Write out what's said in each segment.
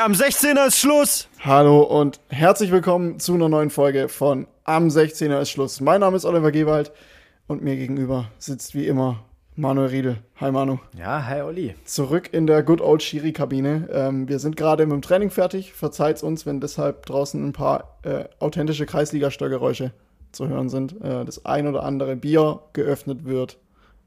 am 16er ist Schluss. Hallo und herzlich willkommen zu einer neuen Folge von Am 16er ist Schluss. Mein Name ist Oliver Gewald und mir gegenüber sitzt wie immer Manuel Riedel. Hi Manu. Ja, hi Olli. Zurück in der Good Old Schiri-Kabine. Ähm, wir sind gerade mit dem Training fertig. Verzeiht uns, wenn deshalb draußen ein paar äh, authentische Kreisliga-Störgeräusche zu hören sind. Äh, das ein oder andere Bier geöffnet wird,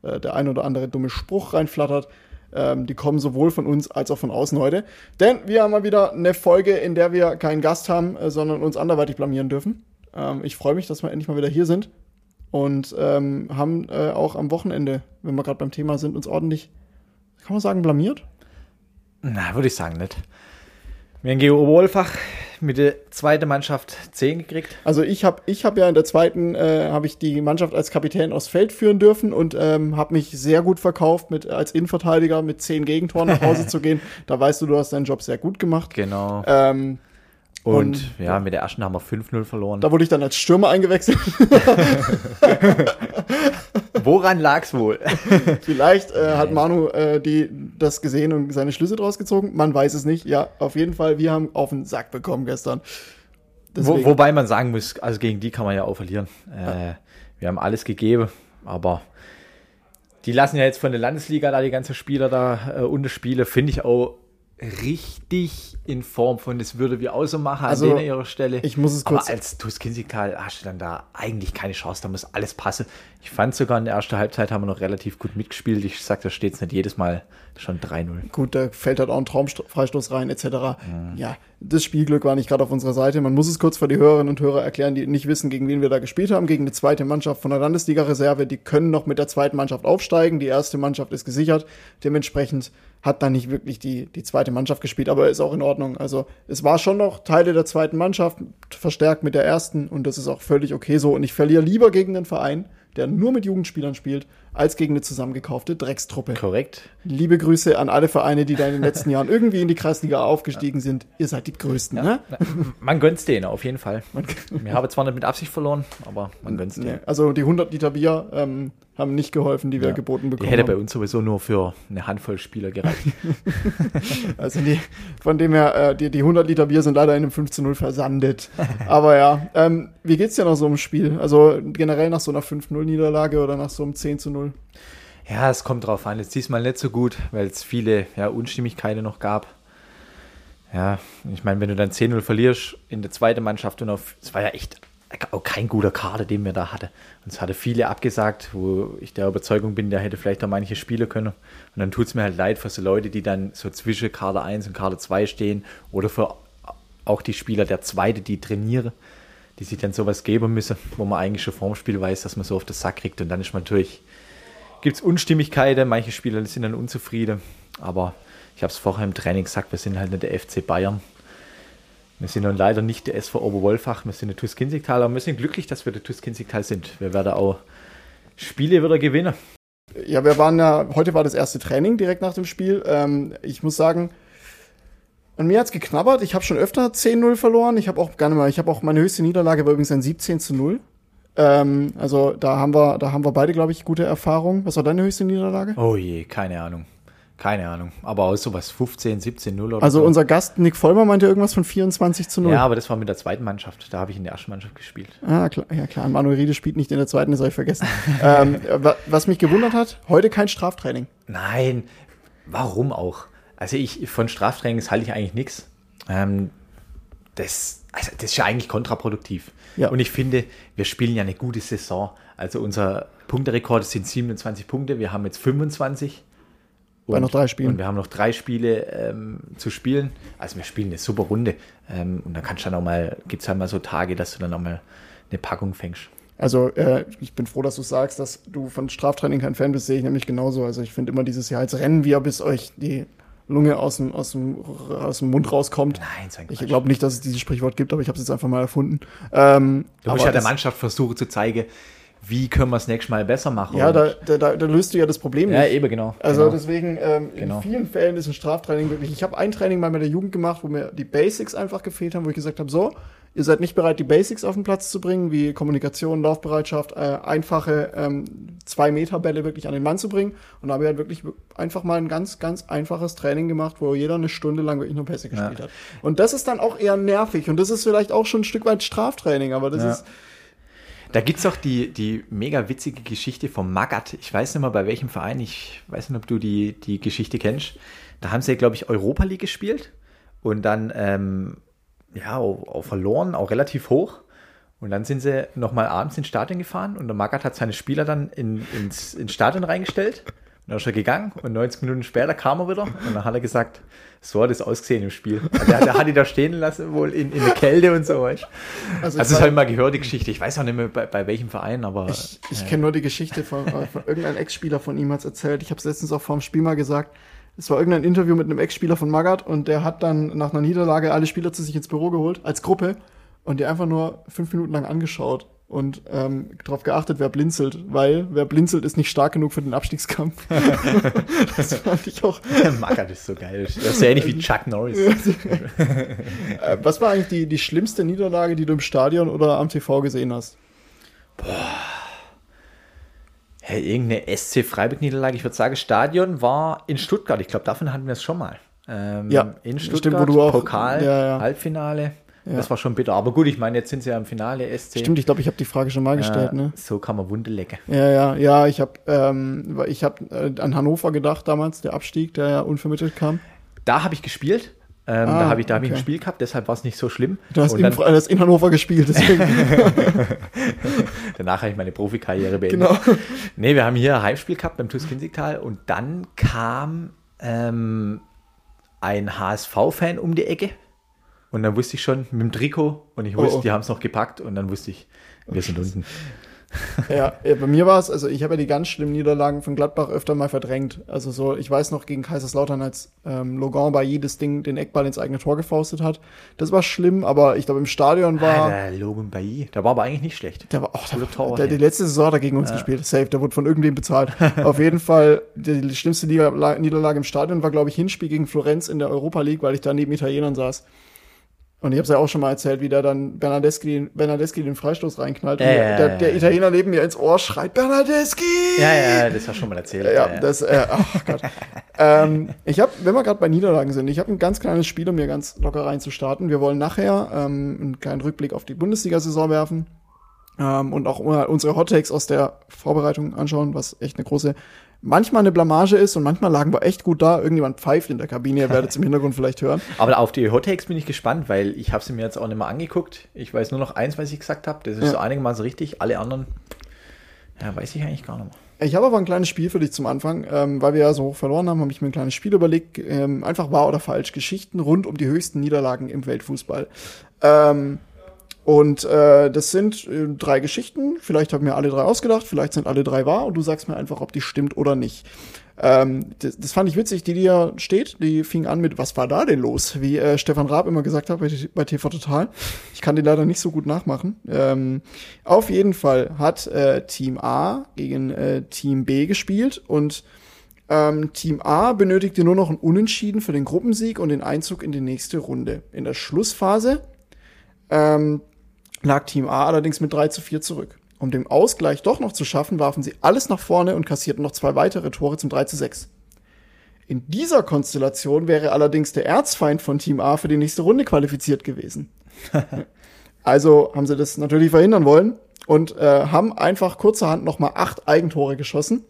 äh, der ein oder andere dumme Spruch reinflattert. Ähm, die kommen sowohl von uns als auch von außen heute. Denn wir haben mal wieder eine Folge, in der wir keinen Gast haben, äh, sondern uns anderweitig blamieren dürfen. Ähm, ich freue mich, dass wir endlich mal wieder hier sind und ähm, haben äh, auch am Wochenende, wenn wir gerade beim Thema sind, uns ordentlich, kann man sagen, blamiert? Na, würde ich sagen nicht. Wir haben Geo Oberwolfach mit der zweiten Mannschaft 10 gekriegt. Also ich habe ich hab ja in der zweiten, äh, habe ich die Mannschaft als Kapitän aufs Feld führen dürfen und ähm, habe mich sehr gut verkauft, mit als Innenverteidiger mit 10 Gegentoren nach Hause zu gehen. Da weißt du, du hast deinen Job sehr gut gemacht. Genau. Ähm, und, und- ja, mit der ersten haben wir 5-0 verloren. da wurde ich dann als Stürmer eingewechselt. Woran lag's wohl? Vielleicht äh, hat Manu äh, die, das gesehen und seine Schlüsse draus gezogen. Man weiß es nicht. Ja, auf jeden Fall, wir haben auf den Sack bekommen gestern. Wo, wobei man sagen muss, also gegen die kann man ja auch verlieren. Äh, wir haben alles gegeben, aber die lassen ja jetzt von der Landesliga da die ganzen Spieler da äh, unterspielen, finde ich auch richtig in Form von, das würde wir auch so machen Also, an ihrer Stelle. ich muss es kurz- Aber als Tuskinsikal hast du dann da eigentlich keine Chance, da muss alles passen. Ich fand sogar in der ersten Halbzeit haben wir noch relativ gut mitgespielt. Ich sag, da steht es nicht jedes Mal schon 3-0. Gut, da fällt halt auch ein Traumfreistoß rein, etc. Mhm. Ja, das Spielglück war nicht gerade auf unserer Seite. Man muss es kurz für die Hörerinnen und Hörer erklären, die nicht wissen, gegen wen wir da gespielt haben. Gegen eine zweite Mannschaft von der Landesliga-Reserve. Die können noch mit der zweiten Mannschaft aufsteigen. Die erste Mannschaft ist gesichert. Dementsprechend hat da nicht wirklich die, die zweite Mannschaft gespielt, aber ist auch in Ordnung. Also es war schon noch Teile der zweiten Mannschaft, verstärkt mit der ersten und das ist auch völlig okay so. Und ich verliere lieber gegen einen Verein, der nur mit Jugendspielern spielt, als gegen eine zusammengekaufte Dreckstruppe. Korrekt. Liebe Grüße an alle Vereine, die da in den letzten Jahren irgendwie in die Kreisliga aufgestiegen sind. Ihr seid die Größten, ne? Man gönnt's denen auf jeden Fall. Wir haben zwar nicht mit Absicht verloren, aber man gönnt's denen. Nee, also die 100 Liter Bier ähm, haben nicht geholfen, die wir Ja. geboten Die bekommen hätte bei uns sowieso nur für eine Handvoll Spieler gereicht. Also die, von dem her, äh, die, die 100 Liter Bier sind leider in einem 5 zu 0 versandet. Aber ja, ähm, wie geht's dir nach so einem Spiel? Also generell nach so einer 5-0-Niederlage oder nach so einem 10 zu 0? ja, es kommt drauf an. Jetzt diesmal nicht so gut, weil es viele ja, Unstimmigkeiten noch gab. Ja, ich meine, wenn du dann 10-0 verlierst in der zweiten Mannschaft und auf, es war ja echt auch kein guter Kader, den wir da hatten. Uns hatte viele abgesagt, wo ich der Überzeugung bin, der hätte vielleicht auch manche spielen können. Und dann tut es mir halt leid für so Leute, die dann so zwischen Kader 1 und Kader 2 stehen oder für auch die Spieler der Zweite, die trainieren, die sich dann sowas geben müssen, wo man eigentlich schon vorm Spiel weiß, dass man so auf den Sack kriegt. Und dann ist man natürlich, gibt es Unstimmigkeiten, manche Spieler sind dann unzufrieden. Aber ich habe es vorher im Training gesagt, wir sind halt nicht der FC Bayern. Wir sind nun leider nicht der SV Oberwolfach, wir sind der TuS Kinzigtal, aber wir sind glücklich, dass wir der TuS Kinzigtal sind. Wir werden auch Spiele wieder gewinnen. Ja, wir waren ja, heute war das erste Training direkt nach dem Spiel. Ähm, ich muss sagen, an mir hat's geknabbert. Ich habe schon öfter 10-0 verloren. Ich habe auch gerne mal, ich habe auch meine höchste Niederlage war übrigens ein 17 zu 0. Ähm, also da haben wir, da haben wir beide, glaube ich, gute Erfahrungen. Was war deine höchste Niederlage? Oh je, keine Ahnung. Keine Ahnung. Aber auch sowas 15, 17, 0 oder Also so. unser Gast Nick Vollmer meinte irgendwas von 24 zu 0. Ja, aber das war mit der zweiten Mannschaft. Da habe ich in der ersten Mannschaft gespielt. Ah, klar, ja klar, Manuel Riede spielt nicht in der zweiten, das habe ich vergessen. ähm, wa- was mich gewundert hat, heute kein Straftraining. Nein, warum auch? Also ich von Straftrainings halte ich eigentlich nichts. Ähm, das, also das ist ja eigentlich kontraproduktiv. Ja. Und ich finde, wir spielen ja eine gute Saison. Also unser Punkterekord sind 27 Punkte, wir haben jetzt 25. Bei noch drei Spielen. Und wir haben noch drei Spiele ähm, zu spielen. Also wir spielen eine super Runde. Ähm, und dann kannst du dann auch mal, gibt es halt mal so Tage, dass du dann auch mal eine Packung fängst. Also äh, ich bin froh, dass du sagst, dass du von Straftraining kein Fan bist, sehe ich nämlich genauso. Also ich finde immer dieses Jahr als Rennen wir, bis euch die Lunge aus dem, aus dem, aus dem Mund rauskommt. Nein, so ein Ich Quatsch. glaube nicht, dass es dieses Sprichwort gibt, aber ich habe es jetzt einfach mal erfunden. Ähm, Du aber musst ja der Mannschaft versuchen zu zeigen, wie können wir es nächstes Mal besser machen. Ja, da, da, da, löst du ja das Problem ja nicht. eben genau. Also genau. deswegen, ähm, Genau. in vielen Fällen ist ein Straftraining wirklich. Ich habe ein Training mal mit der Jugend gemacht, wo mir die Basics einfach gefehlt haben, wo ich gesagt habe, so, Ihr seid nicht bereit, die Basics auf den Platz zu bringen, wie Kommunikation, Laufbereitschaft, äh, einfache ähm, zwei Meter Bälle wirklich an den Mann zu bringen. Und da habe ich halt wirklich einfach mal ein ganz, ganz einfaches Training gemacht, wo jeder eine Stunde lang wirklich nur Pässe gespielt ja. hat. Und das ist dann auch eher nervig und das ist vielleicht auch schon ein Stück weit Straftraining, aber das ja. ist da gibt es auch die, die mega witzige Geschichte vom Magat. Ich weiß nicht mal bei welchem Verein, ich weiß nicht, ob du die, die Geschichte kennst. Da haben sie, glaube ich, Europa League gespielt und dann ähm, ja, auch, auch, verloren, auch relativ hoch. Und dann sind sie nochmal abends ins Stadion gefahren und der Magat hat seine Spieler dann in, ins, ins Stadion reingestellt dann ist er gegangen und 90 Minuten später kam er wieder und dann hat er gesagt, so hat es ausgesehen im Spiel. Also der, der hat ihn da stehen lassen, wohl in, in der Kälte und so. Weißt. Also, also das habe ich mal gehört, die Geschichte. Ich weiß auch nicht mehr bei, bei welchem Verein, aber. Ich, ich äh, kenne nur die Geschichte von, von irgendeinem Ex-Spieler von ihm hat erzählt. Ich habe es letztens auch vor dem Spiel mal gesagt. Es war irgendein Interview mit einem Ex-Spieler von Magat und der hat dann nach einer Niederlage alle Spieler zu sich ins Büro geholt, als Gruppe, und die einfach nur fünf Minuten lang angeschaut und ähm, darauf geachtet, wer blinzelt, weil wer blinzelt, ist nicht stark genug für den Abstiegskampf. das fand ich auch. Mackert ist so geil. Das ist ja ähnlich wie Chuck Norris. Äh, was war eigentlich die, die schlimmste Niederlage, die du im Stadion oder am TV gesehen hast? Boah. Hey, irgendeine SC Freiburg-Niederlage. Ich würde sagen, Stadion war in Stuttgart. Ich glaube, davon hatten wir es schon mal. Ähm, ja, in Stuttgart, stimmt, wo du auch, Pokal, ja, ja. Halbfinale. Ja. Das war schon bitter. Aber gut, ich meine, jetzt sind sie ja im Finale SC. Stimmt, ich glaube, ich habe die Frage schon mal gestellt. Äh, ne? So kann man Wunde lecken. Ja, ja, ja. Ich habe ähm, ich hab, äh, an Hannover gedacht damals, der Abstieg, der ja unvermittelt kam. Da habe ich gespielt. Ähm, ah, da habe ich, da hab okay. ich ein Spiel gehabt, deshalb war es nicht so schlimm. Du hast, in, dann, hast in Hannover gespielt, deswegen. Danach habe ich meine Profikarriere beendet. Genau. Nee, wir haben hier ein Heimspiel gehabt beim TuS Kinzigtal und dann kam ähm, ein HSV-Fan um die Ecke und dann wusste ich schon mit dem Trikot und ich wusste, oh, oh. die haben es noch gepackt und dann wusste ich, wir oh, sind unten. Ja, ja, bei mir war es, also ich habe ja die ganz schlimmen Niederlagen von Gladbach öfter mal verdrängt. Also so, ich weiß noch gegen Kaiserslautern, als ähm, Logan bei jedes Ding den Eckball ins eigene Tor gefaustet hat. Das war schlimm, aber ich glaube im Stadion war. Ah, der Logan Bailly, der war aber eigentlich nicht schlecht. Der war auch der, Tor, der, der, die letzte Saison hat er gegen uns ja. gespielt. Safe, der wurde von irgendwem bezahlt. Auf jeden Fall, die, die schlimmste Niederlage im Stadion war, glaube ich, Hinspiel gegen Florenz in der Europa League, weil ich da neben Italienern saß. Und ich habe es ja auch schon mal erzählt, wie der dann Bernardeschi, Bernardeschi den Freistoß reinknallt. Ja, und der, der, Italiener neben mir ins Ohr schreit, Bernardeschi! Ja, ja, das du schon mal erzählt. Ja, ja. das, äh, ach Gott. ähm, ich habe, wenn wir gerade bei Niederlagen sind, ich habe ein ganz kleines Spiel, um mir ganz locker reinzustarten. Wir wollen nachher ähm, einen kleinen Rückblick auf die Bundesliga-Saison werfen. Ähm, und auch unsere Hot Takes aus der Vorbereitung anschauen, was echt eine große manchmal eine Blamage ist und manchmal lagen wir echt gut da. Irgendjemand pfeift in der Kabine, ihr werdet es im Hintergrund vielleicht hören. Aber auf die Hottakes bin ich gespannt, weil ich habe sie mir jetzt auch nicht mal angeguckt. Ich weiß nur noch eins, was ich gesagt habe. Das ist ja. so einigermaßen richtig. Alle anderen, ja, weiß ich eigentlich gar nicht mehr. Ich habe aber ein kleines Spiel für dich zum Anfang, ähm, weil wir ja so hoch verloren haben, habe ich mir ein kleines Spiel überlegt, ähm, einfach wahr oder falsch, Geschichten rund um die höchsten Niederlagen im Weltfußball. Ähm, und äh, das sind äh, drei Geschichten. Vielleicht haben mir alle drei ausgedacht, vielleicht sind alle drei wahr und du sagst mir einfach, ob die stimmt oder nicht. Ähm, das, das fand ich witzig, die, die ja steht, die fing an mit, was war da denn los? Wie äh, Stefan Raab immer gesagt hat bei, bei TV Total. Ich kann den leider nicht so gut nachmachen. Ähm, auf jeden Fall hat äh, Team A gegen äh, Team B gespielt und ähm, Team A benötigte nur noch ein Unentschieden für den Gruppensieg und den Einzug in die nächste Runde. In der Schlussphase ähm, lag Team A allerdings mit 3 zu 4 zurück. Um den Ausgleich doch noch zu schaffen, warfen sie alles nach vorne und kassierten noch zwei weitere Tore zum 3 zu 6. In dieser Konstellation wäre allerdings der Erzfeind von Team A für die nächste Runde qualifiziert gewesen. also haben sie das natürlich verhindern wollen und äh, haben einfach kurzerhand nochmal acht Eigentore geschossen.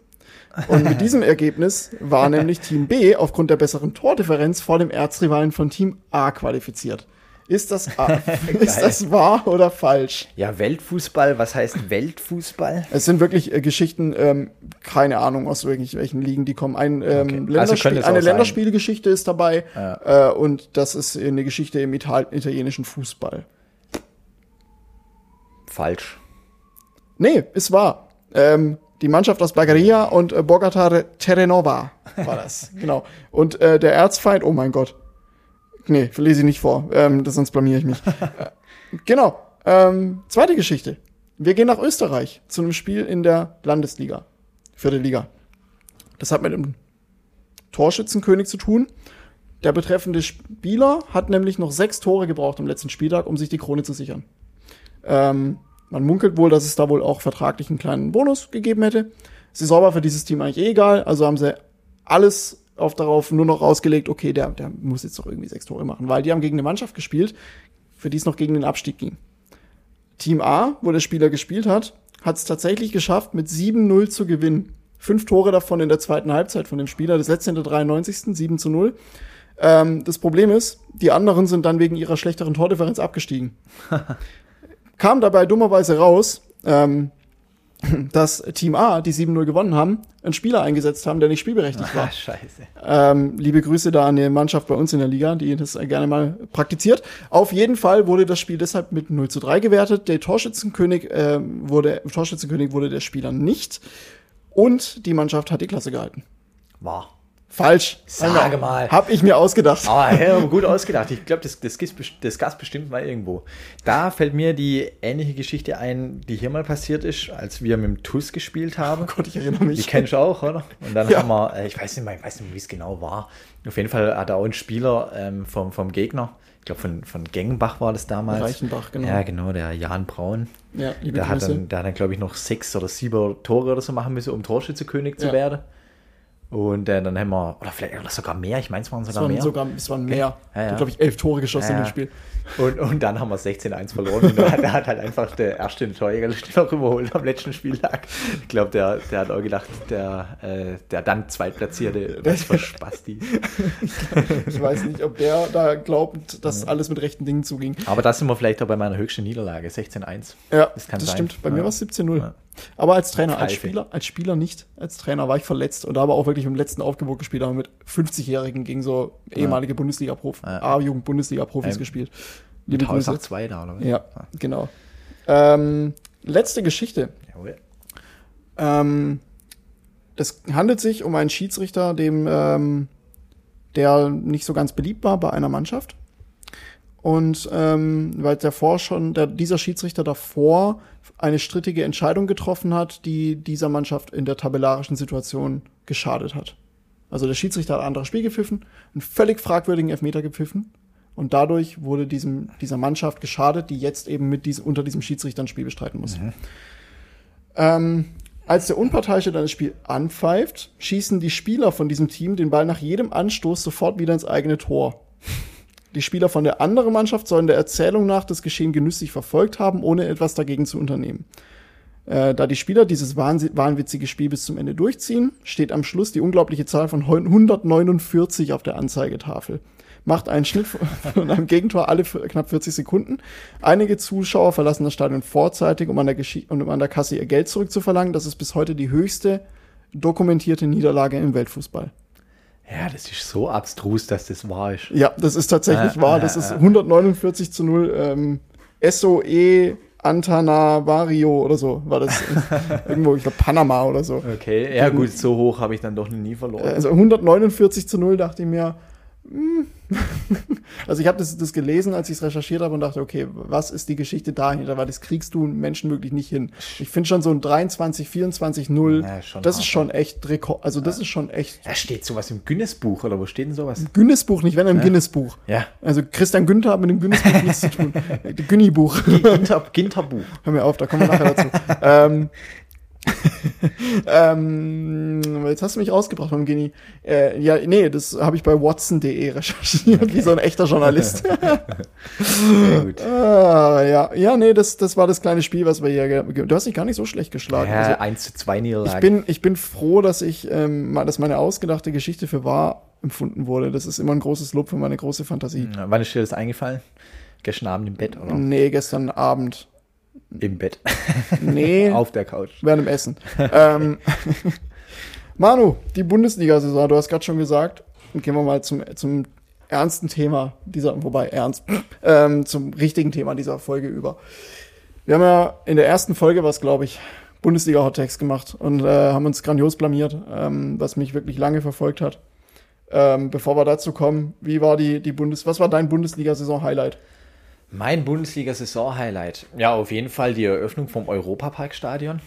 Und mit diesem Ergebnis war nämlich Team B aufgrund der besseren Tordifferenz vor dem Erzrivalen von Team A qualifiziert. Ist das, ist das wahr oder falsch? Ja, Weltfußball, was heißt Weltfußball? Es sind wirklich äh, Geschichten, ähm, keine Ahnung, aus irgendwelchen Ligen, die kommen. Ein, ähm, okay. Länderspiel, also eine Länderspielgeschichte ist dabei ja. äh, und das ist eine Geschichte im Ital italienischen Fußball. Falsch. Nee, ist wahr. Ähm, die Mannschaft aus Bagheria und äh, Bogota Terrenova war das. genau. Und äh, der Erzfeind, oh mein Gott, Nee, lese ich nicht vor, ähm, sonst blamier ich mich. Äh, genau. Ähm, zweite Geschichte. Wir gehen nach Österreich zu einem Spiel in der Landesliga. Vierte Liga. Das hat mit dem Torschützenkönig zu tun. Der betreffende Spieler hat nämlich noch sechs Tore gebraucht am letzten Spieltag, um sich die Krone zu sichern. Ähm, man munkelt wohl, dass es da wohl auch vertraglich einen kleinen Bonus gegeben hätte. Saison war für dieses Team eigentlich eh egal, also haben sie alles auf darauf nur noch ausgelegt, okay, der, der muss jetzt doch irgendwie sechs Tore machen, weil die haben gegen eine Mannschaft gespielt, für die es noch gegen den Abstieg ging. Team A, wo der Spieler gespielt hat, hat es tatsächlich geschafft, mit 7-0 zu gewinnen. Fünf Tore davon in der zweiten Halbzeit von dem Spieler, das letzte in der 93. 7 zu 0. Ähm, das Problem ist, die anderen sind dann wegen ihrer schlechteren Tordifferenz abgestiegen. Kam dabei dummerweise raus, ähm, dass Team A, die 7-0 gewonnen haben, einen Spieler eingesetzt haben, der nicht spielberechtigt war. Ah, scheiße. Ähm, liebe Grüße da an die Mannschaft bei uns in der Liga, die das gerne mal praktiziert. Auf jeden Fall wurde das Spiel deshalb mit 0 zu 3 gewertet. Der Torschützenkönig, äh, wurde, Torschützenkönig wurde der Spieler nicht. Und die Mannschaft hat die Klasse gehalten. War. Falsch. Sage mal. Hab ich mir ausgedacht. Aber ja, gut ausgedacht. Ich glaube, das, das, das gab's bestimmt mal irgendwo. Da fällt mir die ähnliche Geschichte ein, die hier mal passiert ist, als wir mit dem TUS gespielt haben. Oh Gott, ich erinnere Die mich. kennst du auch, oder? Und dann Ja. haben wir, äh, ich weiß nicht mehr, ich weiß nicht mehr, wie es genau war. Auf jeden Fall hat auch ein Spieler ähm, vom, vom Gegner, ich glaube von, von Gengenbach war das damals. Reichenbach, genau. Ja, genau, der Jan Braun. Ja, liebe Der hat dann, der hat dann glaube ich, noch sechs oder sieben Tore oder so machen müssen, um Torschützekönig zu Ja. werden. Und äh, dann haben wir, oder vielleicht oder sogar mehr, ich meine, es waren Es sogar waren mehr. sogar, es waren mehr. Ja, ja. glaube ich, elf Tore geschossen Ja, in ja. dem Spiel. Und, und dann haben wir 16-1 verloren. Und da hat, halt einfach der erste Torjägerliste noch überholt am letzten Spieltag. Ich glaube, der, der hat auch gedacht, der, äh, der dann Zweitplatzierte, was für Spasti. Ich weiß nicht, ob der da glaubt, dass alles mit rechten Dingen zuging. Aber da sind wir vielleicht auch bei meiner höchsten Niederlage, 16-1 Ja, Das kann das sein. stimmt. Bei mir war es 17-0. Aber als Trainer, als. Spieler, als Spieler nicht. Als Trainer war ich verletzt und da aber auch wirklich im letzten Aufgebot gespielt, haben mit 50-Jährigen gegen so ehemalige Bundesliga-Profis, Ja. A-Jugend-Bundesliga-Profis Ähm, gespielt. Mit Grüße. 2 da, oder? Ja, genau. Ähm, letzte Geschichte. Jawohl. Ähm, es handelt sich um einen Schiedsrichter, dem, ähm, der nicht so ganz beliebt war bei einer Mannschaft. Und ähm, weil davor schon, der, dieser Schiedsrichter davor eine strittige Entscheidung getroffen hat, die dieser Mannschaft in der tabellarischen Situation geschadet hat. Also der Schiedsrichter hat ein anderes Spiel gepfiffen, einen völlig fragwürdigen Elfmeter gepfiffen. Und dadurch wurde diesem, dieser Mannschaft geschadet, die jetzt eben mit diesem, unter diesem Schiedsrichter ein Spiel bestreiten muss. Ähm, als der Unparteiische dann das Spiel anpfeift, schießen die Spieler von diesem Team den Ball nach jedem Anstoß sofort wieder ins eigene Tor. Die Spieler von der anderen Mannschaft sollen der Erzählung nach das Geschehen genüsslich verfolgt haben, ohne etwas dagegen zu unternehmen. Äh, da die Spieler dieses wahnwitzige Spiel bis zum Ende durchziehen, steht am Schluss die unglaubliche Zahl von 149 auf der Anzeigetafel. Macht einen Schnitt von einem Gegentor alle knapp 40 Sekunden. Einige Zuschauer verlassen das Stadion vorzeitig, um an der, Geschi um an der Kasse ihr Geld zurückzuverlangen. Das ist bis heute die höchste dokumentierte Niederlage im Weltfußball. Ja, das ist so abstrus, dass das wahr ist. Ja, das ist tatsächlich Äh, wahr. äh, Das ist äh. 149 zu 0. Ähm, SOE Antanavario oder so war das. Irgendwo, ich glaube, Panama oder so. Okay, ja gut, so hoch habe ich dann doch noch nie verloren. Also 149 zu 0 dachte ich mir. Hm. Also ich habe das, das gelesen, als ich es recherchiert habe und dachte, okay, was ist die Geschichte dahinter? Weil das kriegst du Menschen wirklich nicht hin. Ich finde schon so ein 23, 24, 0, Ja, das hart, ist schon echt Rekord. Also das ist schon echt Da steht sowas im Guinness-Buch, oder wo steht denn sowas? Guinness-Buch, nicht wenn im Guinness-Buch. Ja. Also Christian Günther hat mit dem Guinness-Buch nichts zu tun. Günni-Buch. Ginter, Ginterbuch. Hör mir auf, da kommen wir nachher dazu. ähm, ähm, jetzt hast du mich rausgebracht beim Genie. Äh, ja, nee, das habe ich bei watson.de recherchiert, wie so ein echter Journalist. Sehr gut. ah, ja, ja, nee, das, das war das kleine Spiel, was wir hier. Du hast dich gar nicht so schlecht geschlagen. Ja, Also, 1 zu 2 ich Niederlage. bin, ich bin froh, dass ich, ähm, dass meine ausgedachte Geschichte für wahr empfunden wurde. Das ist immer ein großes Lob für meine große Fantasie. Ja, Wann ist dir das eingefallen? Gestern Abend im Bett oder? Nee, gestern Abend. Im Bett. Nee. Auf der Couch. während dem Essen. ähm, Manu, die Bundesliga-Saison, du hast gerade schon gesagt, und gehen wir mal zum, zum ernsten Thema dieser, wobei ernst, ähm, zum richtigen Thema dieser Folge über. Wir haben ja in der ersten Folge was, glaube ich, Bundesliga-Hottext gemacht und äh, haben uns grandios blamiert, ähm, was mich wirklich lange verfolgt hat. Ähm, bevor wir dazu kommen, wie war die, die Bundes, was war dein Bundesliga-Saison-Highlight? Mein Bundesliga-Saison-Highlight. Ja, auf jeden Fall die Eröffnung vom Europaparkstadion.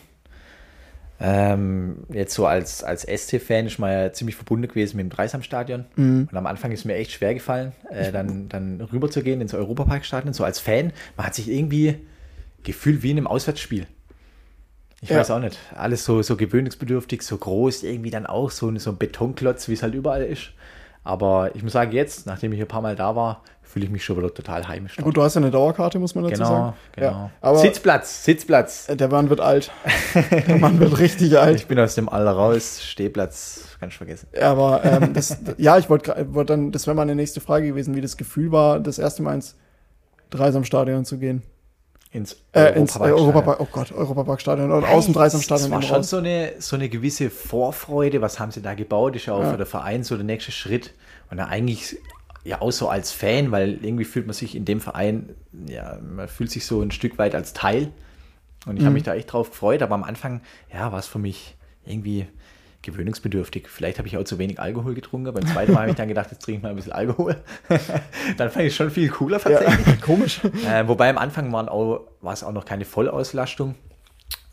Ähm, jetzt so als, als SC-Fan ist man ja ziemlich verbunden gewesen mit dem Dreisamstadion. Mhm. Und am Anfang ist mir echt schwer gefallen, äh, dann, dann rüber zu gehen ins Europaparkstadion. So als Fan, man hat sich irgendwie gefühlt wie in einem Auswärtsspiel. Ich ja. weiß auch nicht. Alles so, so gewöhnungsbedürftig, so groß, irgendwie dann auch so, so ein Betonklotz, wie es halt überall ist. Aber ich muss sagen, jetzt, nachdem ich ein paar Mal da war, fühle ich mich schon wieder total heimisch. Gut, du hast ja eine Dauerkarte, muss man dazu genau, sagen. Genau, ja, aber Sitzplatz, Sitzplatz. Der Mann wird alt. der Mann wird richtig alt. Ich bin aus dem Alter raus, Stehplatz, kann ich vergessen. Aber ähm, das, ja, ich wollte wollt dann, das wäre meine nächste Frage gewesen, wie das Gefühl war, das erste Mal ins Dreisamstadion zu gehen. Ins, äh, ins äh, Europapark, oh Gott, Europaparkstadion und außen Dreisamstadion. Das war schon so eine, so eine gewisse Vorfreude, was haben sie da gebaut, ist ja auch ja. für den Verein so der nächste Schritt. Und da eigentlich ja auch so als Fan, weil irgendwie fühlt man sich in dem Verein, ja, man fühlt sich so ein Stück weit als Teil. Und ich mhm. habe mich da echt drauf gefreut, aber am Anfang, ja, war es für mich irgendwie gewöhnungsbedürftig. Vielleicht habe ich auch zu wenig Alkohol getrunken. Beim zweiten Mal habe ich dann gedacht, jetzt trinke ich mal ein bisschen Alkohol. dann fand ich es schon viel cooler tatsächlich. Ja, komisch. Äh, wobei am Anfang waren auch, war es auch noch keine Vollauslastung.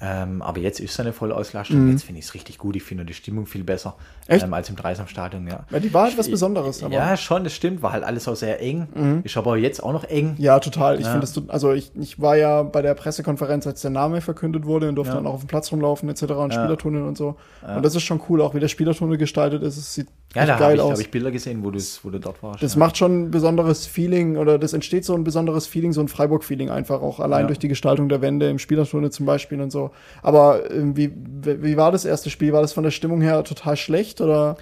Ähm, aber jetzt ist es eine Vollauslastung. Mhm. Jetzt finde ich es richtig gut. Ich finde die Stimmung viel besser ähm, als im Dreisamstadion. Ja. ja, die war halt was Besonderes. Aber. Ja, schon, das stimmt. War halt alles auch sehr eng. Mhm. Ist aber jetzt auch noch eng. Ja, total. Ich ja. finde das, also ich, ich war ja bei der Pressekonferenz, als der Name verkündet wurde und durfte ja. dann auch auf dem Platz rumlaufen etc. und. Spielertunnel und so. Und das ist schon cool, auch wie der Spielertunnel gestaltet ist. Es sieht ja, da habe ich, hab ich, Bilder gesehen, wo, wo du dort warst. Das macht schon ein besonderes Feeling oder das entsteht so ein besonderes Feeling, so ein Freiburg-Feeling einfach auch allein durch die Gestaltung der Wände im Spielertunnel zum Beispiel und so. Aber wie, wie war das erste Spiel? War das von der Stimmung her total schlecht oder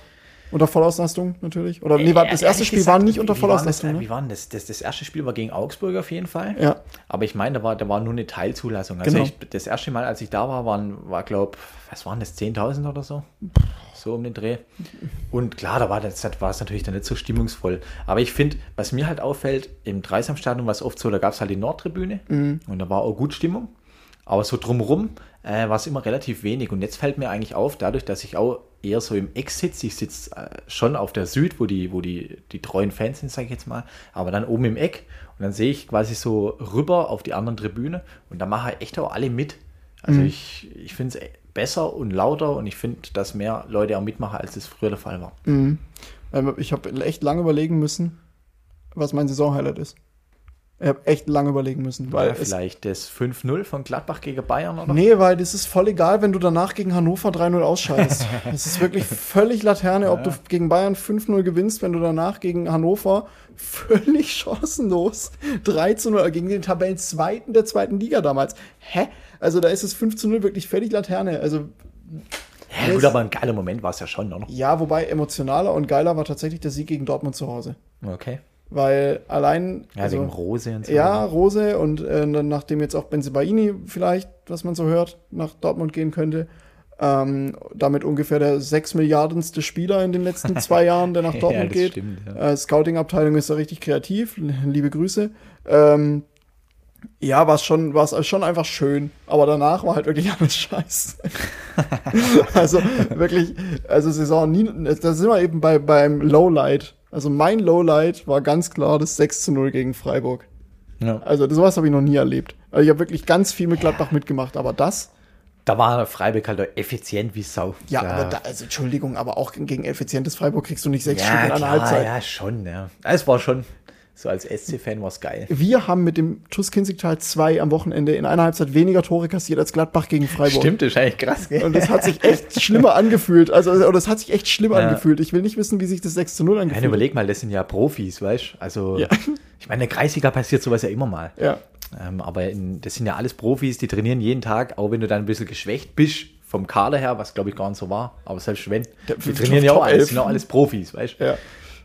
unter Vollauslastung natürlich? Oder nee, war, das erste Spiel gesagt, war nicht unter Vollauslastung. Wie, ne? wie war das? das? Das erste Spiel war gegen Augsburg auf jeden Fall. Ja. Aber ich meine, da war, da war nur eine Teilzulassung. Also genau. ich, das erste Mal, als ich da war, waren, war glaube was waren das, 10.000 oder so? So um den Dreh. Und klar, da war, das, war es natürlich dann nicht so stimmungsvoll. Aber ich finde, was mir halt auffällt, im Dreisamstadion war es oft so, da gab es halt die Nordtribüne mhm. und da war auch gut Stimmung. Aber so drumherum äh, war es immer relativ wenig. Und jetzt fällt mir eigentlich auf, dadurch, dass ich auch eher so im Eck sitze, ich sitze äh, schon auf der Süd, wo die, wo die, die treuen Fans sind, sage ich jetzt mal, aber dann oben im Eck. Und dann sehe ich quasi so rüber auf die anderen Tribüne und da machen echt auch alle mit. Also mhm. ich, ich finde es besser und lauter und ich finde, dass mehr Leute auch mitmachen, als es früher der Fall war. Mhm. Ähm, ich habe echt lange überlegen müssen, was mein Saisonhighlight ist. Ich habe echt lange überlegen müssen. Weil ja, vielleicht das 5-0 von Gladbach gegen Bayern oder? Nee, weil das ist voll egal, wenn du danach gegen Hannover 3-0 ausscheidest. Es ist wirklich völlig Laterne, ob ja. du gegen Bayern 5-0 gewinnst, wenn du danach gegen Hannover völlig chancenlos 3-0 gegen den Tabellenzweiten der zweiten Liga damals. Hä? Also da ist es 5-0 wirklich völlig Laterne. Also ja, gut, aber ein geiler Moment war es ja schon noch. Ja, wobei emotionaler und geiler war tatsächlich der Sieg gegen Dortmund zu Hause. Okay. Weil allein. Ja, also, wegen Rose und so. Ja, Rose und äh, nachdem jetzt auch Benzebaini vielleicht, was man so hört, nach Dortmund gehen könnte. Ähm, damit ungefähr der sechs Milliardenste Spieler in den letzten zwei Jahren, der nach Dortmund ja, geht. Stimmt, ja. äh, Scouting-Abteilung ist da richtig kreativ. Liebe Grüße. Ähm, ja, war es schon, war's schon einfach schön. Aber danach war halt wirklich alles scheiße. also wirklich, also Saison nie, da sind wir eben bei, beim Lowlight also mein Lowlight war ganz klar das 6 zu 0 gegen Freiburg. Ja. Also sowas habe ich noch nie erlebt. Also ich habe wirklich ganz viel mit Gladbach ja. mitgemacht, aber das. Da war Freiburg halt effizient wie Sau. Ja, ja, aber da, also Entschuldigung, aber auch gegen effizientes Freiburg kriegst du nicht sechs ja, Stück in einer Halbzeit. Ja, schon, ja. Es war schon, so als SC-Fan war es geil. Wir haben mit dem TuS Kinzigtal 2 am Wochenende in einer Halbzeit weniger Tore kassiert als Gladbach gegen Freiburg. Stimmt, das ist eigentlich krass, gell? Und das hat sich echt schlimmer angefühlt. Also, oder das hat sich echt schlimm ja. angefühlt. Ich will nicht wissen, wie sich das 6 zu 0 angefühlt hat. Nein, überleg mal, das sind ja Profis, weißt du? Also, ja. ich meine, in der Kreisliga passiert sowas ja immer mal. Ja. Ähm, aber in, das sind ja alles Profis, die trainieren jeden Tag, auch wenn du dann ein bisschen geschwächt bist vom Kader her, was glaube ich gar nicht so war. Aber selbst wenn, die trainieren ja auch alles, sind auch alles Profis, weißt du? Ja.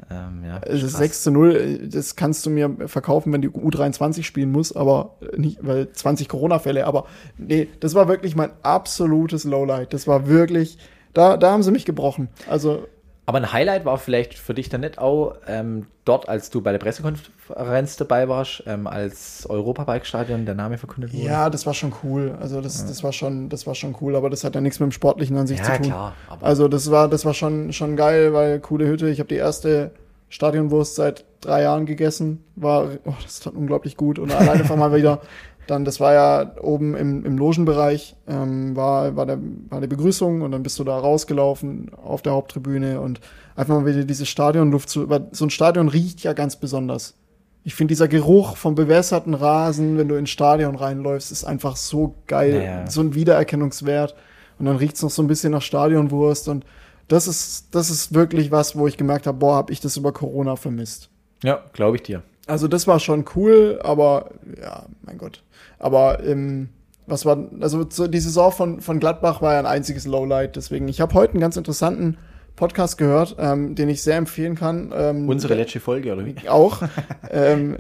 Ähm, ja, also 6 zu 0, das kannst du mir verkaufen, wenn die U23 spielen muss, aber nicht, weil 20 Corona-Fälle, aber nee, das war wirklich mein absolutes Lowlight. Das war wirklich, da, da haben sie mich gebrochen. Also aber ein Highlight war vielleicht für dich dann nicht auch ähm, dort, als du bei der Pressekonferenz dabei warst, ähm, als Europabike-Stadion der Name verkündet wurde? Ja, das war schon cool. Also das, ja. das war schon, das war schon cool, aber das hat ja nichts mit dem Sportlichen an sich ja, zu tun. Klar, also das war, das war schon, schon geil, weil coole Hütte. Ich habe die erste Stadionwurst seit drei Jahren gegessen. War, oh, das tat unglaublich gut. Und alleine einfach mal wieder, dann, das war ja oben im, im Logenbereich, ähm, war, war, der, war die Begrüßung und dann bist du da rausgelaufen auf der Haupttribüne und einfach mal wieder diese Stadionluft zu, weil so ein Stadion riecht ja ganz besonders. Ich finde dieser Geruch vom bewässerten Rasen, wenn du ins Stadion reinläufst, ist einfach so geil. Naja. So ein Wiedererkennungswert. Und dann riecht's noch so ein bisschen nach Stadionwurst und das ist, das ist wirklich was, wo ich gemerkt habe, boah, hab ich das über Corona vermisst. Ja, glaube ich dir. Also das war schon cool, aber ja, mein Gott. Aber ähm, was war, also so die Saison von, von Gladbach war ja ein einziges Lowlight. Deswegen, ich habe heute einen ganz interessanten Podcast gehört, ähm, den ich sehr empfehlen kann. Ähm, Unsere letzte Folge, oder wie? auch. ähm,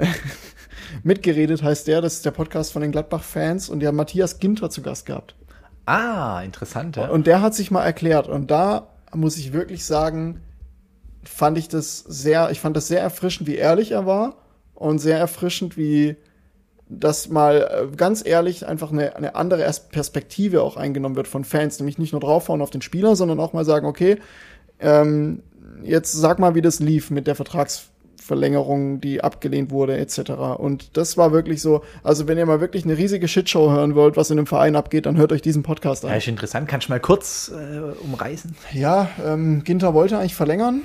mitgeredet heißt der, das ist der Podcast von den Gladbach-Fans und die haben Matthias Ginter zu Gast gehabt. Ah, interessant, ja. Und der hat sich mal erklärt und da muss ich wirklich sagen, fand ich das sehr, ich fand das sehr erfrischend, wie ehrlich er war und sehr erfrischend, wie das mal äh, ganz ehrlich einfach eine, eine andere Ers- Perspektive auch eingenommen wird von Fans, nämlich nicht nur draufhauen auf den Spieler, sondern auch mal sagen, okay, ähm, jetzt sag mal, wie das lief mit der Vertragsverlängerung, die abgelehnt wurde, etc. Und das war wirklich so, also wenn ihr mal wirklich eine riesige Shitshow hören wollt, was in einem Verein abgeht, dann hört euch diesen Podcast an. Ja, ist interessant. Kannst du mal kurz äh, umreißen? Ja, ähm, Ginter wollte eigentlich verlängern.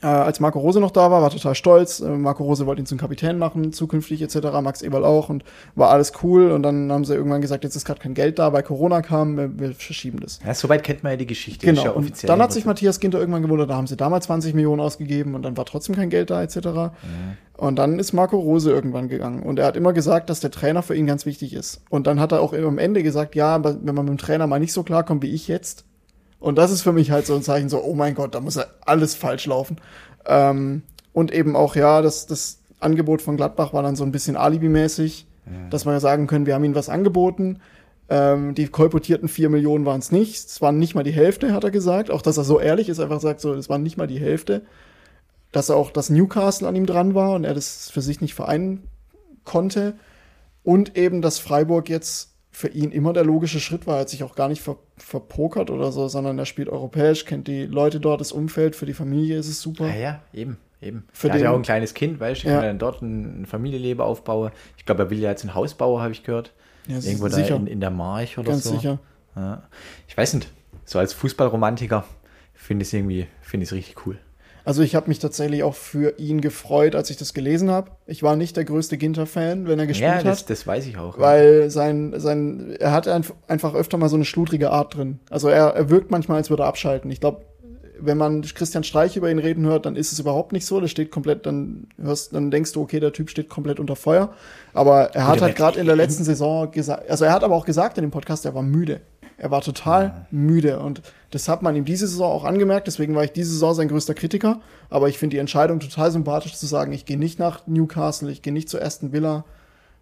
Äh, als Marco Rose noch da war, war total stolz. Äh, Marco Rose wollte ihn zum Kapitän machen, zukünftig etc. Max Eberl auch und war alles cool. Und dann haben sie irgendwann gesagt, jetzt ist gerade kein Geld da, weil Corona kam, wir, wir verschieben das. Ja, soweit kennt man ja die Geschichte. Genau. ja und offiziell dann hat sich. Matthias Ginter irgendwann gewundert, da haben sie damals 20 Millionen ausgegeben und dann war trotzdem kein Geld da etc. Und dann ist Marco Rose irgendwann gegangen und er hat immer gesagt, dass der Trainer für ihn ganz wichtig ist. Und dann hat er auch am Ende gesagt, ja, wenn man mit dem Trainer mal nicht so klarkommt wie ich jetzt. Und das ist für mich halt so ein Zeichen, so, oh mein Gott, da muss ja alles falsch laufen. Ähm, und eben auch, ja, das, das Angebot von Gladbach war dann so ein bisschen alibimäßig, dass wir ja sagen können, wir haben ihnen was angeboten. Ähm, die kolportierten 4 Millionen waren es nicht. Es waren nicht mal die Hälfte, hat er gesagt. Auch, dass er so ehrlich ist, einfach sagt, so, es waren nicht mal die Hälfte. Dass er auch, dass Newcastle an ihm dran war und er das für sich nicht vereinen konnte. Und eben, dass Freiburg jetzt für ihn immer der logische Schritt war. Er hat sich auch gar nicht ver verpokert oder so, sondern er spielt europäisch, kennt die Leute dort, das Umfeld, für die Familie ist es super. Ja, ja, eben, eben. Für er hat ja auch ein kleines Kind, weißt du, Ja. dann dort ein, ein Familienleben aufbauen. Ich glaube, er will ja jetzt ein Haus bauen, habe ich gehört. Ja, Irgendwo sicher. da in, in der March oder Ganz so. sicher. Ja. Ich weiß nicht, so als Fußballromantiker finde ich es irgendwie, finde ich es richtig cool. Also ich habe mich tatsächlich auch für ihn gefreut, als ich das gelesen habe. Ich war nicht der größte Ginter-Fan, wenn er gespielt Ja, das, hat. das weiß ich auch. Weil sein, sein, er hat einf- einfach öfter mal so eine schludrige Art drin. Also er, er wirkt manchmal, als würde er abschalten. Ich glaube, wenn man Christian Streich über ihn reden hört, dann ist es überhaupt nicht so. Das steht komplett, dann hörst, dann denkst du, okay, der Typ steht komplett unter Feuer. Aber er hat halt gerade in der letzten Saison gesagt, also er hat aber auch gesagt in dem Podcast, er war müde. Er war total müde und das hat man ihm diese Saison auch angemerkt. Deswegen war ich diese Saison sein größter Kritiker. Aber ich finde die Entscheidung total sympathisch zu sagen, ich gehe nicht nach Newcastle, ich gehe nicht zu Aston Villa,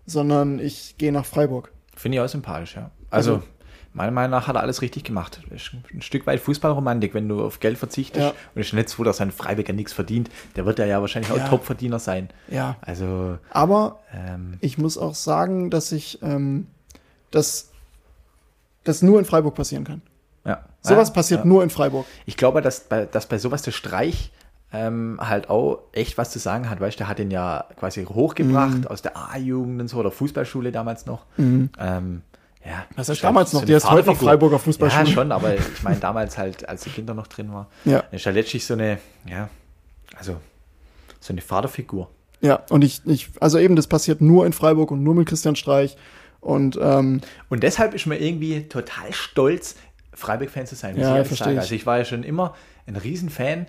sondern ich gehe nach Freiburg. Finde ich auch sympathisch, ja. Also, Also- meiner Meinung nach hat er alles richtig gemacht. Ein Stück weit Fußballromantik, wenn du auf Geld verzichtest. Ja. Und es ist nicht so, dass ein Freiberger nichts verdient. Der wird ja, ja wahrscheinlich auch Ja. Topverdiener sein. Ja. Also, Aber ähm, ich muss auch sagen, dass ich ähm, dass das nur in Freiburg passieren kann. ja. Sowas ja, passiert ja. nur in Freiburg. Ich glaube, dass bei, dass bei sowas der Streich ähm, halt auch echt was zu sagen hat. Weißt du, der hat ihn ja quasi hochgebracht Mhm. aus der A-Jugend und so oder Fußballschule damals noch. Ähm, ja, Was heißt ist damals noch? Der ist heute noch. Freiburger Fußballschule. Ja, schon, aber ich meine damals halt, als die Kinder noch drin war. Ja. Ist ja letztlich so eine, ja, also so eine Vaterfigur. Ja, und ich, ich, also eben, das passiert nur in Freiburg und nur mit Christian Streich. Und ähm, Und deshalb ist man irgendwie total stolz, Freiburg-Fan zu sein. Ja, ich verstehe ich. Also ich war ja schon immer ein Riesenfan.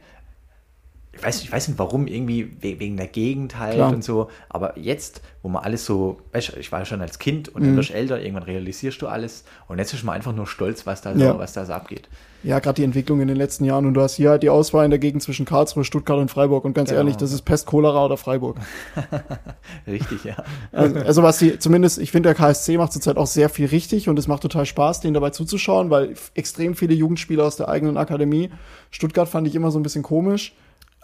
Ich weiß, ich weiß nicht warum, irgendwie we- wegen der Gegend halt Klar. und so. Aber jetzt, wo man alles so, ich war ja schon als Kind und Mhm. dann wirst du älter, irgendwann realisierst du alles. Und jetzt ist man einfach nur stolz, was da, Ja. so, was da so abgeht. ja, gerade die Entwicklung in den letzten Jahren. Und du hast hier halt die Auswahl in der Gegend zwischen Karlsruhe, Stuttgart und Freiburg. Und ganz Genau. ehrlich, das ist Pest, Cholera oder Freiburg. Richtig, ja. Also, also was die, zumindest, ich finde, der KSC macht zurzeit auch sehr viel richtig und es macht total Spaß, denen dabei zuzuschauen, weil extrem viele Jugendspieler aus der eigenen Akademie. Stuttgart fand ich immer so ein bisschen komisch.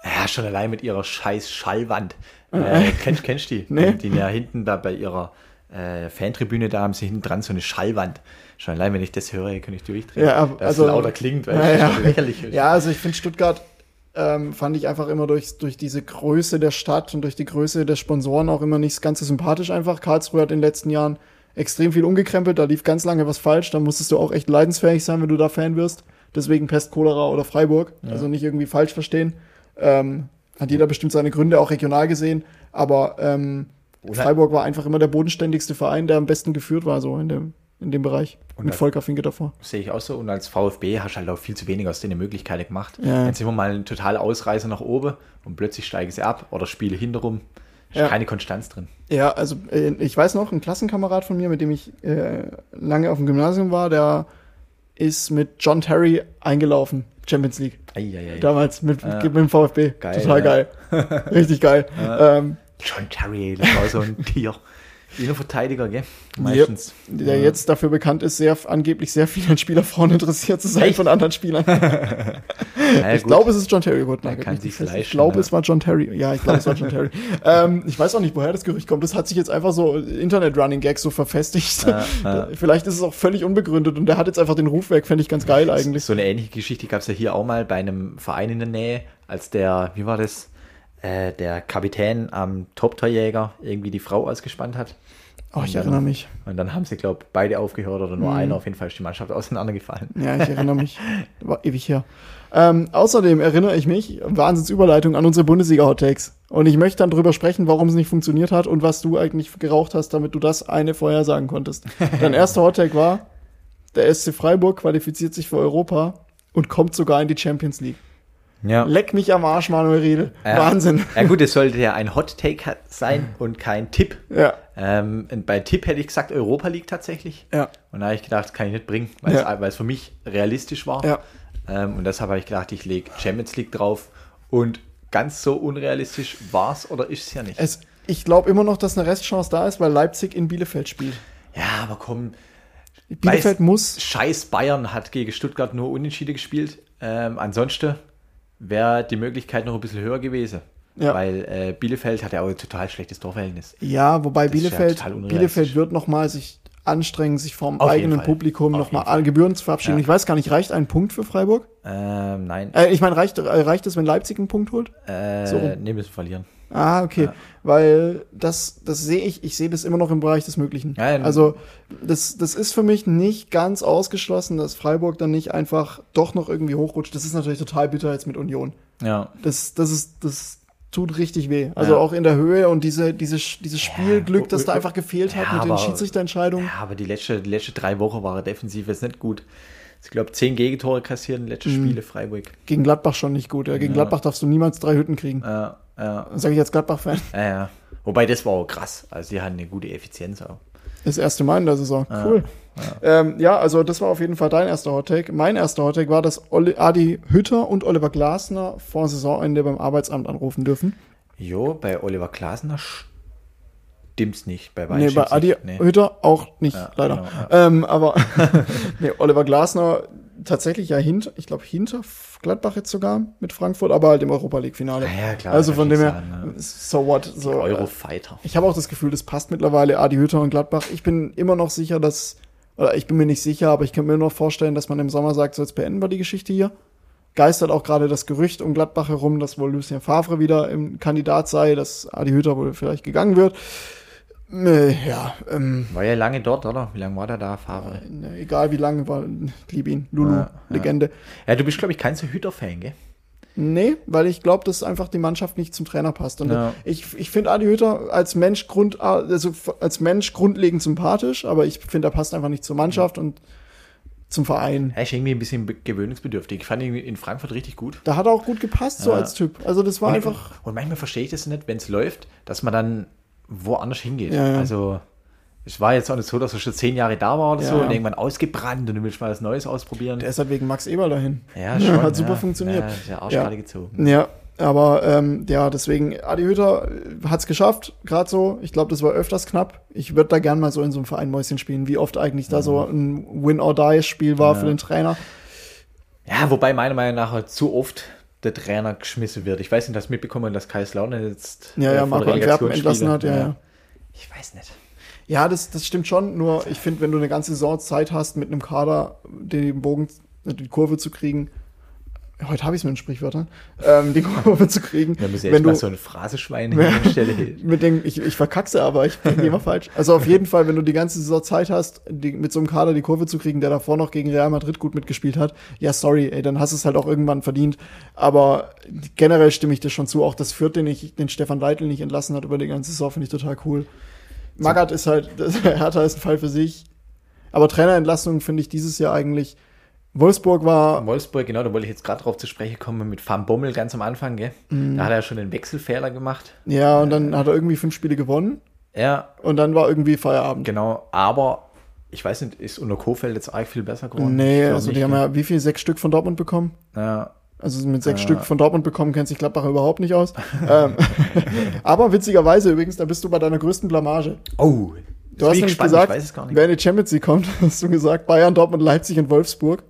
Ja, schon allein mit ihrer scheiß Schallwand. Äh, kennst, kennst du die? Nee. Die, die ja hinten da bei ihrer äh, Fantribüne, da haben sie hinten dran so eine Schallwand. Schon allein, wenn ich das höre, kann ich durchdrehen. Ja, aber- Dass also- es lauter klingt, weil Ja, es ja. lächerlich ist. Ja, also ich finde Stuttgart ähm, fand ich einfach immer durch, durch diese Größe der Stadt und durch die Größe der Sponsoren auch immer nicht ganz so sympathisch einfach. Karlsruhe hat in den letzten Jahren extrem viel umgekrempelt, da lief ganz lange was falsch, da musstest du auch echt leidensfähig sein, wenn du da Fan wirst. Deswegen Pest, Cholera oder Freiburg, ja. also nicht irgendwie falsch verstehen. Ähm, hat jeder bestimmt seine Gründe, auch regional gesehen, aber ähm, Freiburg war einfach immer der bodenständigste Verein, der am besten geführt war, so in dem, in dem Bereich. Und mit Volker Finke davor. Sehe ich auch so. Und als VfB hast du halt auch viel zu wenig aus denen Möglichkeiten gemacht. Ja. Jetzt sind wir mal ein total Ausreißer nach oben und plötzlich steigen sie ab oder spiele hinterrum. Ist ja. keine Konstanz drin. Ja, also äh, ich weiß noch, ein Klassenkamerad von mir, mit dem ich äh, lange auf dem Gymnasium war, der ist mit John Terry eingelaufen, Champions League. Ei, ei, ei. Damals mit, ja. mit dem VfB. Geil, Total ja. geil. Richtig geil. Ähm, John Terry, das war so ein Tier. Innenverteidiger, gell? Meistens. Yep. Der ja. jetzt dafür bekannt ist, sehr angeblich sehr viel an Spielerfrauen interessiert zu sein Echt? von anderen Spielern. naja, ich glaube, es ist John Terry. Gut, kann sich ich glaube, es war John Terry. Ja, ich glaube, es war John Terry. ähm, ich weiß auch nicht, woher das Gerücht kommt. Das hat sich jetzt einfach so Internet-Running-Gags so verfestigt. Ja, ja. Vielleicht ist es auch völlig unbegründet und der hat jetzt einfach den Ruf weg. Fände ich ganz geil eigentlich. So eine ähnliche Geschichte gab es ja hier auch mal bei einem Verein in der Nähe, als der, wie war das? Äh, der Kapitän am Top-Torjäger irgendwie die Frau ausgespannt hat. Oh, ich erinnere mich. Und dann haben sie, glaube ich, beide aufgehört oder nur mhm. einer. Auf jeden Fall ist die Mannschaft auseinandergefallen. Ja, ich erinnere mich. War ewig her. Ähm, außerdem erinnere ich mich, Wahnsinnsüberleitung, an unsere Bundesliga-Hottakes. Und ich möchte dann drüber sprechen, warum es nicht funktioniert hat und was du eigentlich geraucht hast, damit du das eine vorher sagen konntest. Dein erster Hottake war, der SC Freiburg qualifiziert sich für Europa und kommt sogar in die Champions League. Ja. Leck mich am Arsch, Manuel Riedel. Ja. Wahnsinn. Ja gut, es sollte ja ein Hot Take sein und kein Tipp. Ja. Ähm, bei Tipp hätte ich gesagt Europa League tatsächlich. Ja. Und da habe ich gedacht, das kann ich nicht bringen, weil, ja. es, weil es für mich realistisch war. Ja. Ähm, und deshalb habe ich gedacht, ich lege Champions League drauf. Und ganz so unrealistisch war es oder ist es ja nicht. Es, ich glaube immer noch, dass eine Restchance da ist, weil Leipzig in Bielefeld spielt. Ja, aber komm. Bielefeld muss. Scheiß Bayern hat gegen Stuttgart nur unentschieden gespielt. Ähm, ansonsten wäre die Möglichkeit noch ein bisschen höher gewesen. Ja. Weil äh, Bielefeld hat ja auch ein total schlechtes Torverhältnis. Ja, wobei das Bielefeld, ja Bielefeld wird nochmal sich anstrengen, sich vom Auf eigenen Publikum nochmal alle Gebühren zu verabschieden. Ja. Ich weiß gar nicht, reicht ein Punkt für Freiburg? Ähm, nein. Äh, ich meine, reicht, äh, reicht es, wenn Leipzig einen Punkt holt? Äh, so. Nee, müssen verlieren. Ah, okay. Ja. Weil das, das sehe ich, ich sehe das immer noch im Bereich des Möglichen. Ja, also, das, das ist für mich nicht ganz ausgeschlossen, dass Freiburg dann nicht einfach doch noch irgendwie hochrutscht. Das ist natürlich total bitter jetzt mit Union. Ja. Das, das ist, das tut richtig weh. Also ja. auch in der Höhe und diese, diese, dieses Spielglück, das da einfach gefehlt hat mit aber, den Schiedsrichterentscheidungen. Ja, aber die letzte, die letzte drei Wochen war defensiv jetzt nicht gut. Ich glaube, zehn Gegentore kassieren, letzte mhm. Spiele Freiburg. Gegen Gladbach schon nicht gut. Ja. Gegen Gladbach darfst du niemals drei Hütten kriegen. Ja. Ja. Sage ich als Gladbach-Fan. Ja, ja. Wobei das war auch krass. Also sie hatten eine gute Effizienz auch. Das erste Mal in der Saison. Cool. Ja, ähm, ja also das war auf jeden Fall dein erster Hottake. Mein erster Hottake war, dass Oli, Adi Hütter und Oliver Glasner vor Saisonende beim Arbeitsamt anrufen dürfen. Jo, bei Oliver Glasner stimmt's nicht. Bei Nee, bei Adi nee. Hütter auch nicht, ja, leider. Genau, ja. ähm, aber nee, Oliver Glasner tatsächlich ja hinter, ich glaube hinter Gladbach jetzt sogar mit Frankfurt, aber halt im Europa League Finale. Ja, ja klar. Also von dem her, ne? so what. So, äh, Eurofighter. Ich habe auch das Gefühl, das passt mittlerweile Adi Hütter und Gladbach. Ich bin immer noch sicher, dass, oder ich bin mir nicht sicher, aber ich kann mir nur vorstellen, dass man im Sommer sagt, so jetzt beenden wir die Geschichte hier. Geistert auch gerade das Gerücht um Gladbach herum, dass wohl Lucien Favre wieder im Kandidat sei, dass Adi Hütter wohl vielleicht gegangen wird. Äh, ja, ähm, War ja lange dort, oder? Wie lange war der da, Fahrer? Ne, egal wie lange war, lieb ihn. Lulu, ja, Legende. Ja. ja, du bist, glaube ich, kein so Hüter-Fan, gell? Nee, weil ich glaube, dass einfach die Mannschaft nicht zum Trainer passt. Und ja. ich, ich finde Adi Hütter als Mensch Grund, also als Mensch grundlegend sympathisch, aber ich finde, er passt einfach nicht zur Mannschaft und zum Verein. Er ist irgendwie ein bisschen gewöhnungsbedürftig. Ich fand ihn in Frankfurt richtig gut. Da hat er auch gut gepasst, so als Typ. Also das war und, einfach. Und manchmal verstehe ich das nicht, wenn es läuft, dass man dann woanders hingeht. Ja, ja. Also es war jetzt auch nicht so, dass er schon zehn Jahre da war oder ja, so und irgendwann ausgebrannt und du willst mal was Neues ausprobieren. Der ist halt wegen Max Eberl dahin. Ja, schon. Hat super funktioniert. Ja, ist ja gezogen. Ja, aber ähm, ja, deswegen, Adi Hütter hat es geschafft, gerade so. Ich glaube, das war öfters knapp. Ich würde da gern mal so in so einem Verein Mäuschen spielen, wie oft eigentlich da so ein Win-or-Die-Spiel war für den Trainer. Ja, wobei meiner Meinung nach halt zu oft der Trainer geschmissen wird. Ich weiß nicht, dass mitbekommen, dass Kaiserslautern jetzt ja, ja, Marco Antwerpen entlassen hat. Ja, ja. Ich weiß nicht. Ja, das, das stimmt schon. Nur ich finde, wenn du eine ganze Saison Zeit hast, mit einem Kader den Bogen, die Kurve zu kriegen, heute habe ich es mit den Sprichwörtern, ähm, die Kurve zu kriegen. Da muss ja wenn echt mal du, so ein Phraseschwein hinstelle. mit dem, ich, ich verkackse aber, ich bin immer falsch. Also auf jeden Fall, wenn du die ganze Saison Zeit hast, die, mit so einem Kader die Kurve zu kriegen, der davor noch gegen Real Madrid gut mitgespielt hat, ja, sorry, ey, dann hast du es halt auch irgendwann verdient. Aber generell stimme ich dir schon zu, auch das Fürth, den ich, den Stefan Leitl nicht entlassen hat über die ganze Saison, finde ich total cool. Magath ist halt, Hertha ist ein Fall für sich. Aber Trainerentlassungen finde ich dieses Jahr eigentlich. Wolfsburg war, Wolfsburg, genau, da wollte ich jetzt gerade drauf zu sprechen kommen mit Van Bommel ganz am Anfang, gell? Mhm. Da hat er schon den Wechselfehler gemacht. ja, und dann hat er irgendwie fünf Spiele gewonnen Ja, und dann war irgendwie Feierabend. genau, aber ich weiß nicht, ist unter Kofeld jetzt arg viel besser geworden? Nee, also nicht, die haben gell? ja wie viel? Sechs Stück von Dortmund bekommen? ja. Also mit sechs Ja. Stück von Dortmund bekommen kennt sich Gladbach überhaupt nicht aus. ähm, aber witzigerweise übrigens, da bist du bei deiner größten Blamage. Oh, Du hast nämlich gesagt, wer in die Champions League kommt, hast du gesagt, Bayern, Dortmund, Leipzig und Wolfsburg.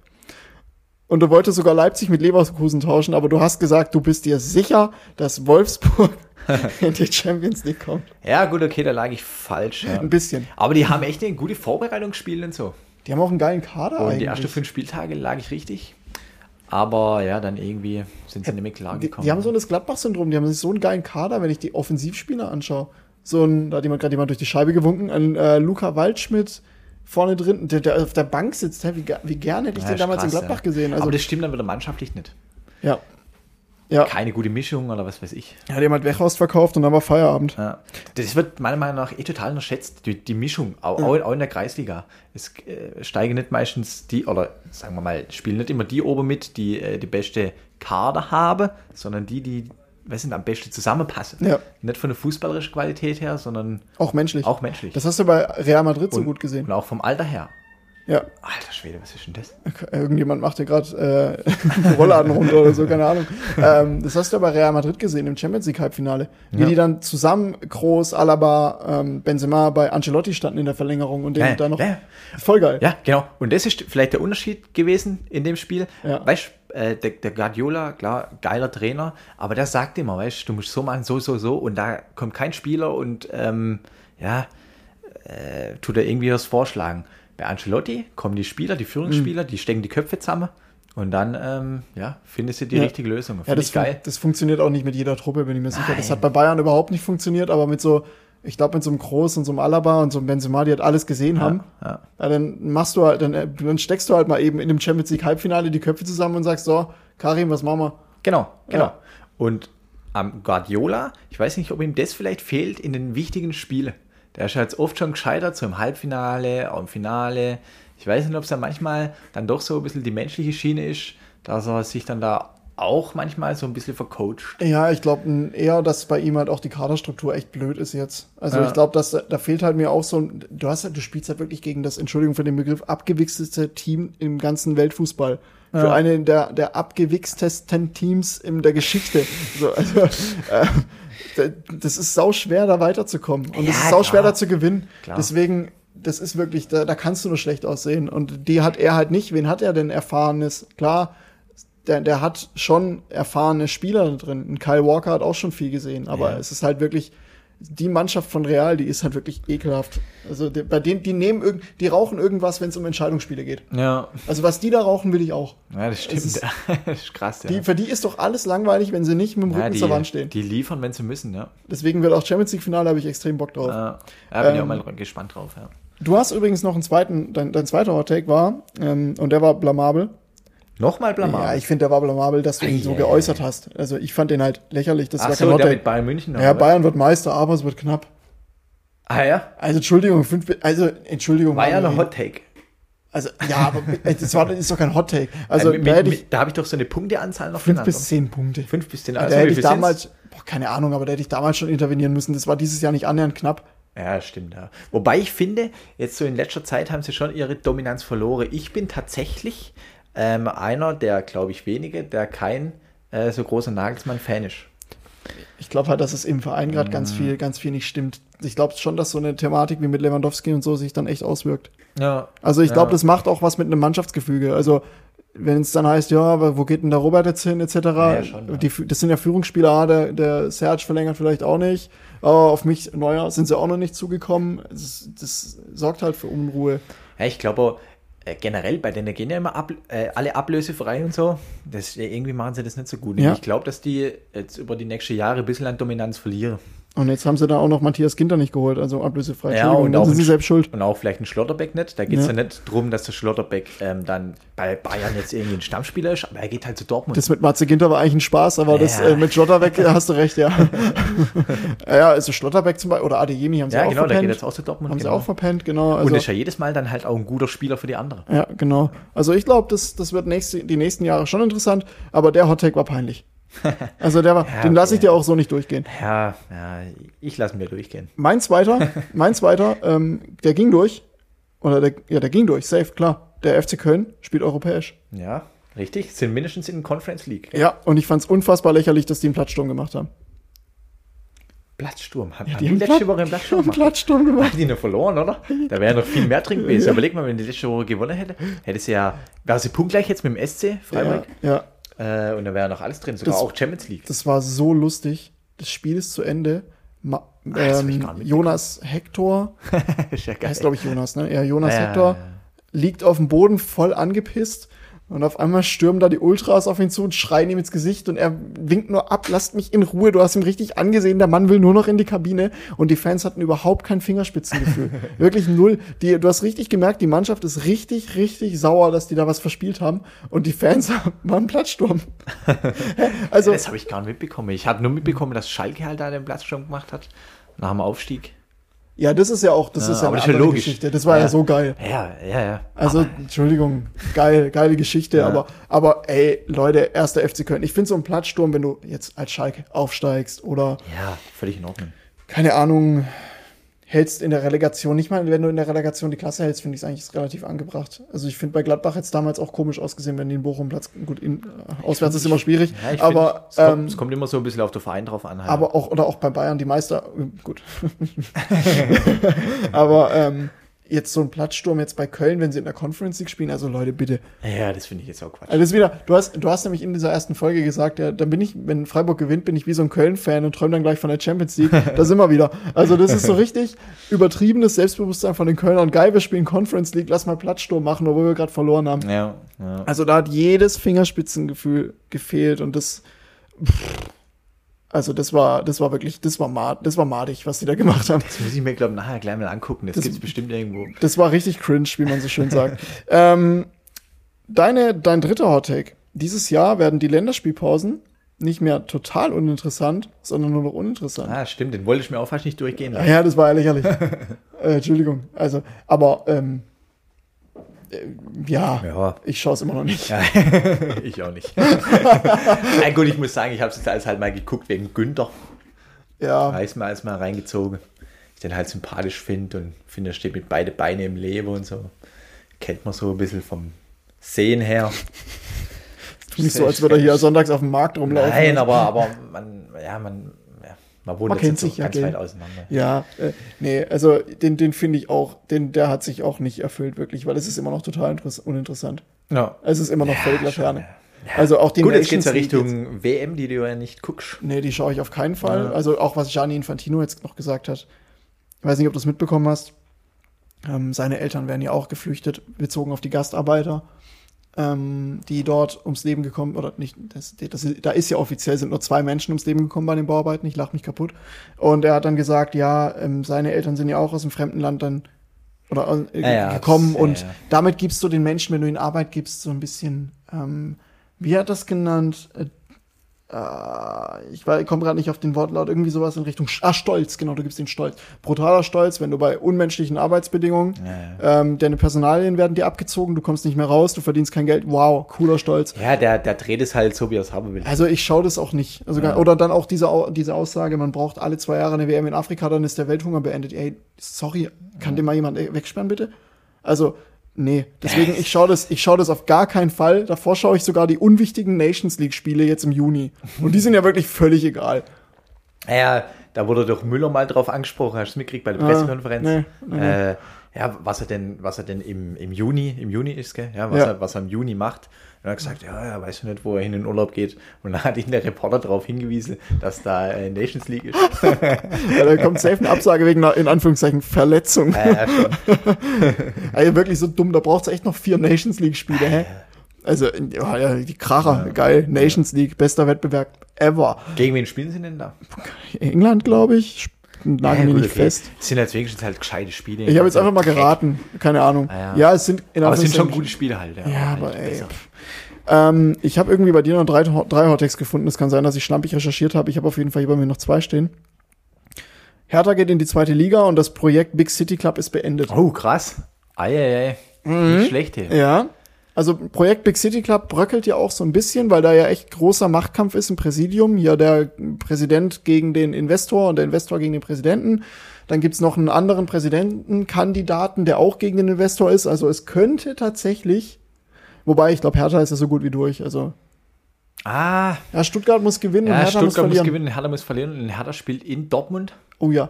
Und du wolltest sogar Leipzig mit Leverkusen tauschen, aber du hast gesagt, du bist dir sicher, dass Wolfsburg in die Champions League kommt. Ja, gut, okay, da lag ich falsch. Ja. Ein bisschen. Aber die haben echt eine gute Vorbereitung gespielt und so. Die haben auch einen geilen Kader Und eigentlich. die ersten fünf Spieltage lag ich richtig. Aber ja, dann irgendwie sind sie nicht mehr klar Die, gekommen. die haben so das Gladbach-Syndrom, die haben sich so einen geilen Kader, wenn ich die Offensivspieler anschaue. So ein, da hat jemand gerade jemand durch die Scheibe gewunken, ein äh, Luca Waldschmidt vorne drin, der, der auf der Bank sitzt. Wie, wie gerne hätte ich Ja, den damals in krass, Gladbach ja. gesehen. Also, Aber das stimmt dann wieder mannschaftlich nicht. ja. Ja, Keine gute Mischung oder was weiß ich. er hat jemand Weghorst verkauft und dann war Feierabend. Ja. Das wird meiner Meinung nach eh total unterschätzt, die, die Mischung, auch, auch, auch in der Kreisliga. Es äh, steigen nicht meistens die, oder sagen wir mal, spielen nicht immer die oben mit, die äh, die beste Kader haben, sondern die, die was sind, am besten zusammenpassen. Ja. Nicht von der fußballerischen Qualität her, sondern Auch menschlich. auch menschlich. Das hast du bei Real Madrid so Und- gut gesehen. Und auch vom Alter her. Ja. Alter Schwede, was ist denn das? Irgendjemand macht hier gerade äh, Rollladen runter oder so, keine Ahnung. Ähm, das hast du ja bei Real Madrid gesehen im Champions League Halbfinale. Wie Ja. die dann zusammen, Groß, Alaba, ähm, Benzema bei Ancelotti standen in der Verlängerung und den Ja, da noch. ja. Voll geil. Ja, genau. Und das ist vielleicht der Unterschied gewesen in dem Spiel. Ja. Weißt äh, der, der Guardiola, klar, geiler Trainer, aber der sagt immer, weißt du, musst so machen, so, so, so. Und da kommt kein Spieler und ähm, ja, äh, tut er irgendwie was vorschlagen. Bei Ancelotti kommen die Spieler, die Führungsspieler, die stecken die Köpfe zusammen und dann, ähm, ja, findest du die Ja. richtige Lösung. Ja, das, geil. das funktioniert auch nicht mit jeder Truppe, bin ich mir sicher. Das Nein. hat bei Bayern überhaupt nicht funktioniert, aber mit so, ich glaube, mit so einem Groß und so einem Alaba und so einem Benzema, die halt alles gesehen haben. ja. Ja, dann machst du halt, dann, äh, dann steckst du halt mal eben in dem Champions League Halbfinale die Köpfe zusammen und sagst, so, Karim, was machen wir? Genau, genau. Ja. Und am Guardiola, ich weiß nicht, ob ihm das vielleicht fehlt in den wichtigen Spielen. Der ist jetzt oft schon gescheitert, so im Halbfinale, auch im Finale. Ich weiß nicht, ob es dann manchmal dann doch so ein bisschen die menschliche Schiene ist, dass er sich dann da auch manchmal so ein bisschen vercoacht. Ja, ich glaube eher, dass bei ihm halt auch die Kaderstruktur echt blöd ist jetzt. Also Ja. ich glaube, dass da fehlt halt mir auch so ein, du hast halt, du spielst halt wirklich gegen das, Entschuldigung für den Begriff, abgewichsteste Team im ganzen Weltfußball. Für Ja. einen der, der abgewichstesten Teams in der Geschichte. So, also, äh, das ist sau schwer, da weiterzukommen. Und es Ja, ist sau schwer, klar. da zu gewinnen. Klar. Deswegen, das ist wirklich, da, da kannst du nur schlecht aussehen. Und die hat er halt nicht. Wen hat er denn Erfahrenes? Klar, der, der hat schon erfahrene Spieler drin. Ein Kyle Walker hat auch schon viel gesehen, aber Ja. es ist halt wirklich, die Mannschaft von Real, die ist halt wirklich ekelhaft. Also die, bei denen, die nehmen irgend, die rauchen irgendwas, wenn es um Entscheidungsspiele geht. Ja, Also was die da rauchen, will ich auch. ja das stimmt. ist- das ist krass, ja. Die, für die ist doch alles langweilig, wenn sie nicht mit dem Rücken ja, die, zur Wand stehen. die liefern, wenn sie müssen, ja. Deswegen wird auch Champions League Finale habe ich extrem Bock drauf. Ja, ja bin ich Ähm, auch mal gespannt drauf, ja. Du hast übrigens noch einen zweiten, dein, dein zweiter Hot Take war, ähm, und der war blamabel. Nochmal Blamage. Ja, ich finde, der war blamabel, dass du ihn so geäußert hast. Also ich fand den halt lächerlich. Das Ach war so, kein der mit Bayern München. Ja? Bayern wird Meister, aber es wird knapp. Ah ja, Also Entschuldigung, fünf, also Entschuldigung. war ja ein Hot Take. Also ja, aber das war das ist doch kein Hot Take. Also mit, da hätte mit, mit, da habe ich doch so eine Punkteanzahl noch fünf genannt. bis zehn Punkte. Fünf bis zehn. da Also, hätte wie ich damals, boah, keine Ahnung, aber da hätte ich damals schon intervenieren müssen. Das war dieses Jahr nicht annähernd knapp. Ja, stimmt. Ja. Wobei ich finde, jetzt so in letzter Zeit haben sie schon ihre Dominanz verloren. Ich bin tatsächlich ähm, einer der, glaube ich, wenige, der kein äh, so großer Nagelsmann-Fan ist. Ich glaube halt, dass es im Verein gerade ganz Mhm. viel, ganz viel nicht stimmt. Ich glaube schon, dass so eine Thematik wie mit Lewandowski und so sich dann echt auswirkt. Ja. Also ich glaube, Ja. das macht auch was mit einem Mannschaftsgefüge. Also wenn es dann heißt, ja, aber wo geht denn der Robert jetzt hin, etc. Ja, schon, ja. die, das sind ja Führungsspieler, ah, der, der Serge verlängert vielleicht auch nicht. Aber auf mich, neuer, sind sie auch noch nicht zugekommen. Das, das sorgt halt für Unruhe. Ja, ich glaube, generell, bei denen gehen ja immer ab, äh, alle Ablöse frei und so. Das, äh, irgendwie machen sie das nicht so gut. Ja. Ich glaube, dass die jetzt über die nächsten Jahre ein bisschen an Dominanz verlieren. Und jetzt haben sie da auch noch Matthias Ginter nicht geholt, also ablösefrei. Ja, und auch sind sie selbst schuld. Und auch vielleicht ein Schlotterbeck nicht. Da geht es Ja. ja. nicht darum, dass der Schlotterbeck ähm, dann bei Bayern jetzt irgendwie ein Stammspieler ist, aber er geht halt zu Dortmund. Das mit Matze Ginter war eigentlich ein Spaß, aber das Ja. äh, mit Schlotterbeck hast du recht, ja. ja, also Schlotterbeck zum Beispiel, oder Adeyemi haben sie ja, auch genau, der geht verpennt. jetzt auch zu Dortmund. haben sie genau. auch verpennt, genau. und Also, ist ja jedes Mal dann halt auch ein guter Spieler für die anderen. ja, genau. Also ich glaube, das, das wird nächste, die nächsten Jahre schon interessant, aber der Hottake war peinlich. Also der war, Ja, den lasse ich dir auch so nicht durchgehen. Ja, ja ich lasse mir durchgehen. Mein zweiter, mein zweiter, ähm, der ging durch. Oder der, ja, der ging durch, safe, klar. Der FC Köln spielt europäisch. Ja, richtig. Sind mindestens in der Conference League. Ja, und ich fand's unfassbar lächerlich, dass die einen Platzsturm gemacht haben. Platzsturm. Haben, Ja, haben die die haben letzte Platt- Woche einen Die einen gemacht? Platzsturm gemacht. Haben die noch verloren, oder? Da wäre noch viel mehr drin gewesen. Überleg mal, wenn die letzte Woche gewonnen hätte, hätte sie ja, wäre sie punktgleich jetzt mit dem SC Freiburg. Ja, ja, Äh, und da wäre noch alles drin, sogar Das- auch Champions League. das war so lustig. Das Spiel ist zu Ende. Ma hab ich ähm, Jonas Hector, ja heißt glaube ich Jonas, ne? Ja, Jonas ja, Hector ja. liegt auf dem Boden voll angepisst und auf einmal stürmen da die Ultras auf ihn zu und schreien ihm ins Gesicht und er winkt nur ab, lasst mich in Ruhe. Du hast ihm richtig angesehen, der Mann will nur noch in die Kabine und die Fans hatten überhaupt kein Fingerspitzengefühl. Wirklich null. Die, du hast richtig gemerkt, die Mannschaft ist richtig, richtig sauer, dass die da was verspielt haben und die Fans waren Platzsturm. also, das habe ich gar nicht mitbekommen. Ich habe nur mitbekommen, dass Schalke halt da den Platzsturm gemacht hat. Nach dem Aufstieg. Ja, das ist ja auch, das Ja, ist ja eine ja andere logisch. Geschichte. Das war ja, Ja. so geil. Ja, ja, ja. Also, Aber- Entschuldigung, geil, geile Geschichte, Ja. aber, aber ey, Leute, erster FC Köln. Ich finde so einen Platzsturm, wenn du jetzt als Schalke aufsteigst oder, ja, völlig in Ordnung. keine Ahnung, hältst in der Relegation, nicht mal, wenn du in der Relegation die Klasse hältst, finde ich es eigentlich relativ angebracht. Also ich finde bei Gladbach jetzt damals auch komisch ausgesehen, wenn die in Bochum Platz, gut, in, äh, auswärts ist immer schwierig, Ja, ich aber, find, es, kommt, ähm, es kommt immer so ein bisschen auf den Verein drauf an. Halt. aber auch, oder auch bei Bayern, die Meister, gut. aber, ähm, jetzt so ein Platzsturm jetzt bei Köln, wenn sie in der Conference League spielen, also Leute, bitte, ja, das finde ich jetzt auch Quatsch. Also das wieder, du hast, du hast nämlich in dieser ersten Folge gesagt, ja, dann bin ich, wenn Freiburg gewinnt, bin ich wie so ein Köln-Fan und träume dann gleich von der Champions League. Da sind wir wieder. Also das ist so richtig übertriebenes Selbstbewusstsein von den Kölnern. Geil, wir spielen Conference League, lass mal Platzsturm machen, obwohl wir gerade verloren haben. Ja, ja. Also da hat jedes Fingerspitzengefühl gefehlt und das, pff, also das war, das war wirklich, das war mad, das war madig, was die da gemacht haben. Das muss ich mir, glaube ich, nachher gleich mal angucken. Das, Das- gibt es bestimmt irgendwo. Das war richtig cringe, wie man so schön sagt. ähm, deine, dein dritter Hottake. Dieses Jahr werden die Länderspielpausen nicht mehr total uninteressant, sondern nur noch uninteressant. Ah, stimmt, den wollte ich mir auch fast nicht durchgehen lassen. Ja, das war ja lächerlich. äh, Entschuldigung. Also, aber ähm, äh, ja, Ja. ich schaue es immer noch nicht. Ja, ich auch nicht. Na gut, ich muss sagen, ich habe es jetzt alles halt mal geguckt wegen Günther. Ja, Da ist mir alles mal reingezogen. Ich den halt sympathisch finde und finde, er steht mit beide Beine im Leben und so. Kennt man so ein bisschen vom Sehen her. nicht so, als würde er hier sonntags auf dem Markt rumlaufen. Nein, aber, aber man, ja, man, man wohnt Man jetzt sich ja, ganz gell? weit auseinander. Ja, äh, nee, also den, den finde ich auch, den, der hat sich auch nicht erfüllt, wirklich, weil es ist immer noch total interess- uninteressant. Ja. Es ist immer noch völlig schon, Laterne. ja. Also auch die Gut, jetzt geht's ja Nations League Richtung WM, die du ja nicht guckst. Nee, die schaue ich auf keinen Fall. Ja. Also auch was Gianni Infantino jetzt noch gesagt hat. Ich weiß nicht, ob du es mitbekommen hast. Ähm, seine Eltern werden ja auch geflüchtet, bezogen auf die Gastarbeiter, ähm, die dort ums Leben gekommen, oder nicht, das, das, da ist ja offiziell, sind nur zwei Menschen ums Leben gekommen bei den Bauarbeiten, ich lach mich kaputt. Und er hat dann gesagt, ja, ähm, seine Eltern sind ja auch aus dem fremden Land dann oder äh, Ja, ja, gekommen das- und ja, ja. damit gibst du den Menschen, wenn du ihnen Arbeit gibst, so ein bisschen, ähm, wie hat das genannt? Äh, ich, ich komme gerade nicht auf den Wortlaut, irgendwie sowas in Richtung ah, Stolz, genau, du gibst den Stolz. Brutaler Stolz, wenn du bei unmenschlichen Arbeitsbedingungen, Ja, ähm, deine Personalien werden dir abgezogen, du kommst nicht mehr raus, du verdienst kein Geld, wow, cooler Stolz. Ja, der, der dreht es halt so, wie er es haben will. Also ich schaue das auch nicht. Also Ja. oder dann auch diese, diese Aussage, man braucht alle zwei Jahre eine WM in Afrika, dann ist der Welthunger beendet. Ey, sorry, kann den mal jemand wegsperren, bitte? Also, nee. Deswegen, ich schaue das, ich schaue das auf gar keinen Fall. Davor schaue ich sogar die unwichtigen Nations League-Spiele jetzt im Juni. Und die sind ja wirklich völlig egal. Ja, da wurde doch Müller mal drauf angesprochen, hast du mitgekriegt bei der Ah, Pressekonferenz? nee, nee, Äh, ja, was er denn, was er denn im, im Juni, im Juni ist, gell? Ja, was, Ja. Er, was er im Juni macht. Und er hat gesagt, ja, ja, weiß nicht, wo er hin in den Urlaub geht. Und dann hat ihn der Reporter darauf hingewiesen, dass da äh, Nations League ist. Ja, da kommt safe eine Absage wegen einer, in Anführungszeichen, Verletzung. äh, ja, schon. Also wirklich so dumm, da braucht es echt noch vier Nations League-Spiele, hä? Also, ja, ja, die Kracher, geil. Nations League, bester Wettbewerb ever. Gegen wen spielen sie denn da? England, glaube ich. Nagel Ja, mich gut, nicht okay. fest. Es sind jetzt wenigstens halt gescheite Spiele. Ich habe jetzt einfach mal geraten. Keine Ahnung. Ah, ja. ja. es sind in Aber es sind schon gute Spiele halt. Ja, Ja, halt aber ey. besser. Ähm, ich habe irgendwie bei dir noch drei, drei Hottext gefunden. Es kann sein, dass ich schlampig recherchiert habe. Ich habe auf jeden Fall hier bei mir noch zwei stehen. Hertha geht in die zweite Liga und das Projekt Big City Club ist beendet. Oh, krass. Eieiei. Mhm. Nicht schlecht hier. Ja. Also Projekt Big City Club bröckelt ja auch so ein bisschen, weil da ja echt großer Machtkampf ist im Präsidium. Hier der Präsident gegen den Investor und der Investor gegen den Präsidenten. Dann gibt's noch einen anderen Präsidentenkandidaten, der auch gegen den Investor ist. Also es könnte tatsächlich, wobei ich glaube, Hertha ist ja so gut wie durch. Also Ah, ja, Stuttgart muss gewinnen und ja, Hertha Stuttgart muss muss, verlieren. gewinnen, Hertha muss verlieren und Hertha spielt in Dortmund. oh ja,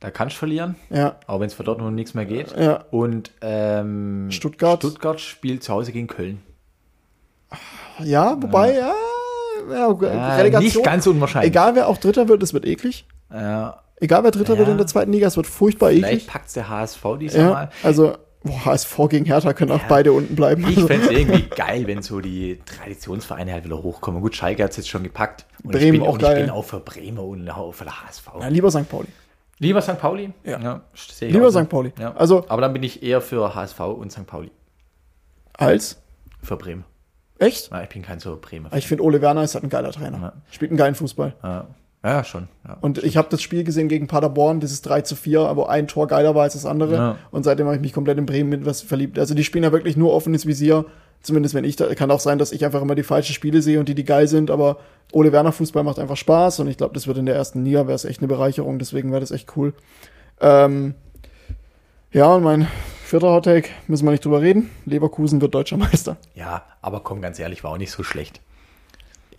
Da kannst du verlieren, ja, auch wenn es für Dortmund nichts mehr geht. ja. Und ähm, Stuttgart. Stuttgart spielt zu Hause gegen Köln. Ja, wobei, ja, ja, Ja, Relegation. nicht ganz unwahrscheinlich. Egal wer auch Dritter wird, es wird eklig. Ja, Egal wer Dritter Ja. wird in der zweiten Liga, es wird furchtbar vielleicht eklig. packt der HSV dieses Ja, Mal. also, boah, HSV gegen Hertha können auch Ja. beide unten bleiben. Ich fände es irgendwie geil, wenn so die Traditionsvereine halt wieder hochkommen. Gut, Schalke hat es jetzt schon gepackt. Und Bremen ich bin, auch und geil. ich bin auch für Bremen und auch für der HSV. ja, lieber St. Pauli. Lieber St. Pauli? Ja. ich Lieber. St. Pauli. Ja. Also, Aber dann bin ich eher für HSV und St. Pauli. als? Für Bremen. Echt? Ja, ich bin kein so Bremer. Ich finde, Ole Werner ist halt ein geiler Trainer. Ja. Spielt einen geilen Fußball. Ja, ja schon. Ja. Und ich habe das Spiel gesehen gegen Paderborn, dieses 3 zu 4, aber ein Tor geiler war als das andere. Ja. Und seitdem habe ich mich komplett in Bremen mit was verliebt. Also die spielen ja wirklich nur offenes Visier. Zumindest wenn ich da, kann auch sein, dass ich einfach immer die falschen Spiele sehe und die, die geil sind, aber Ole Werner Fußball macht einfach Spaß und ich glaube, das wird in der ersten Liga, wäre es echt eine Bereicherung, deswegen wäre das echt cool. Ähm, ja, und mein vierter Hottake, müssen wir nicht drüber reden. Leverkusen wird deutscher Meister. ja, aber komm, ganz ehrlich, war auch nicht so schlecht.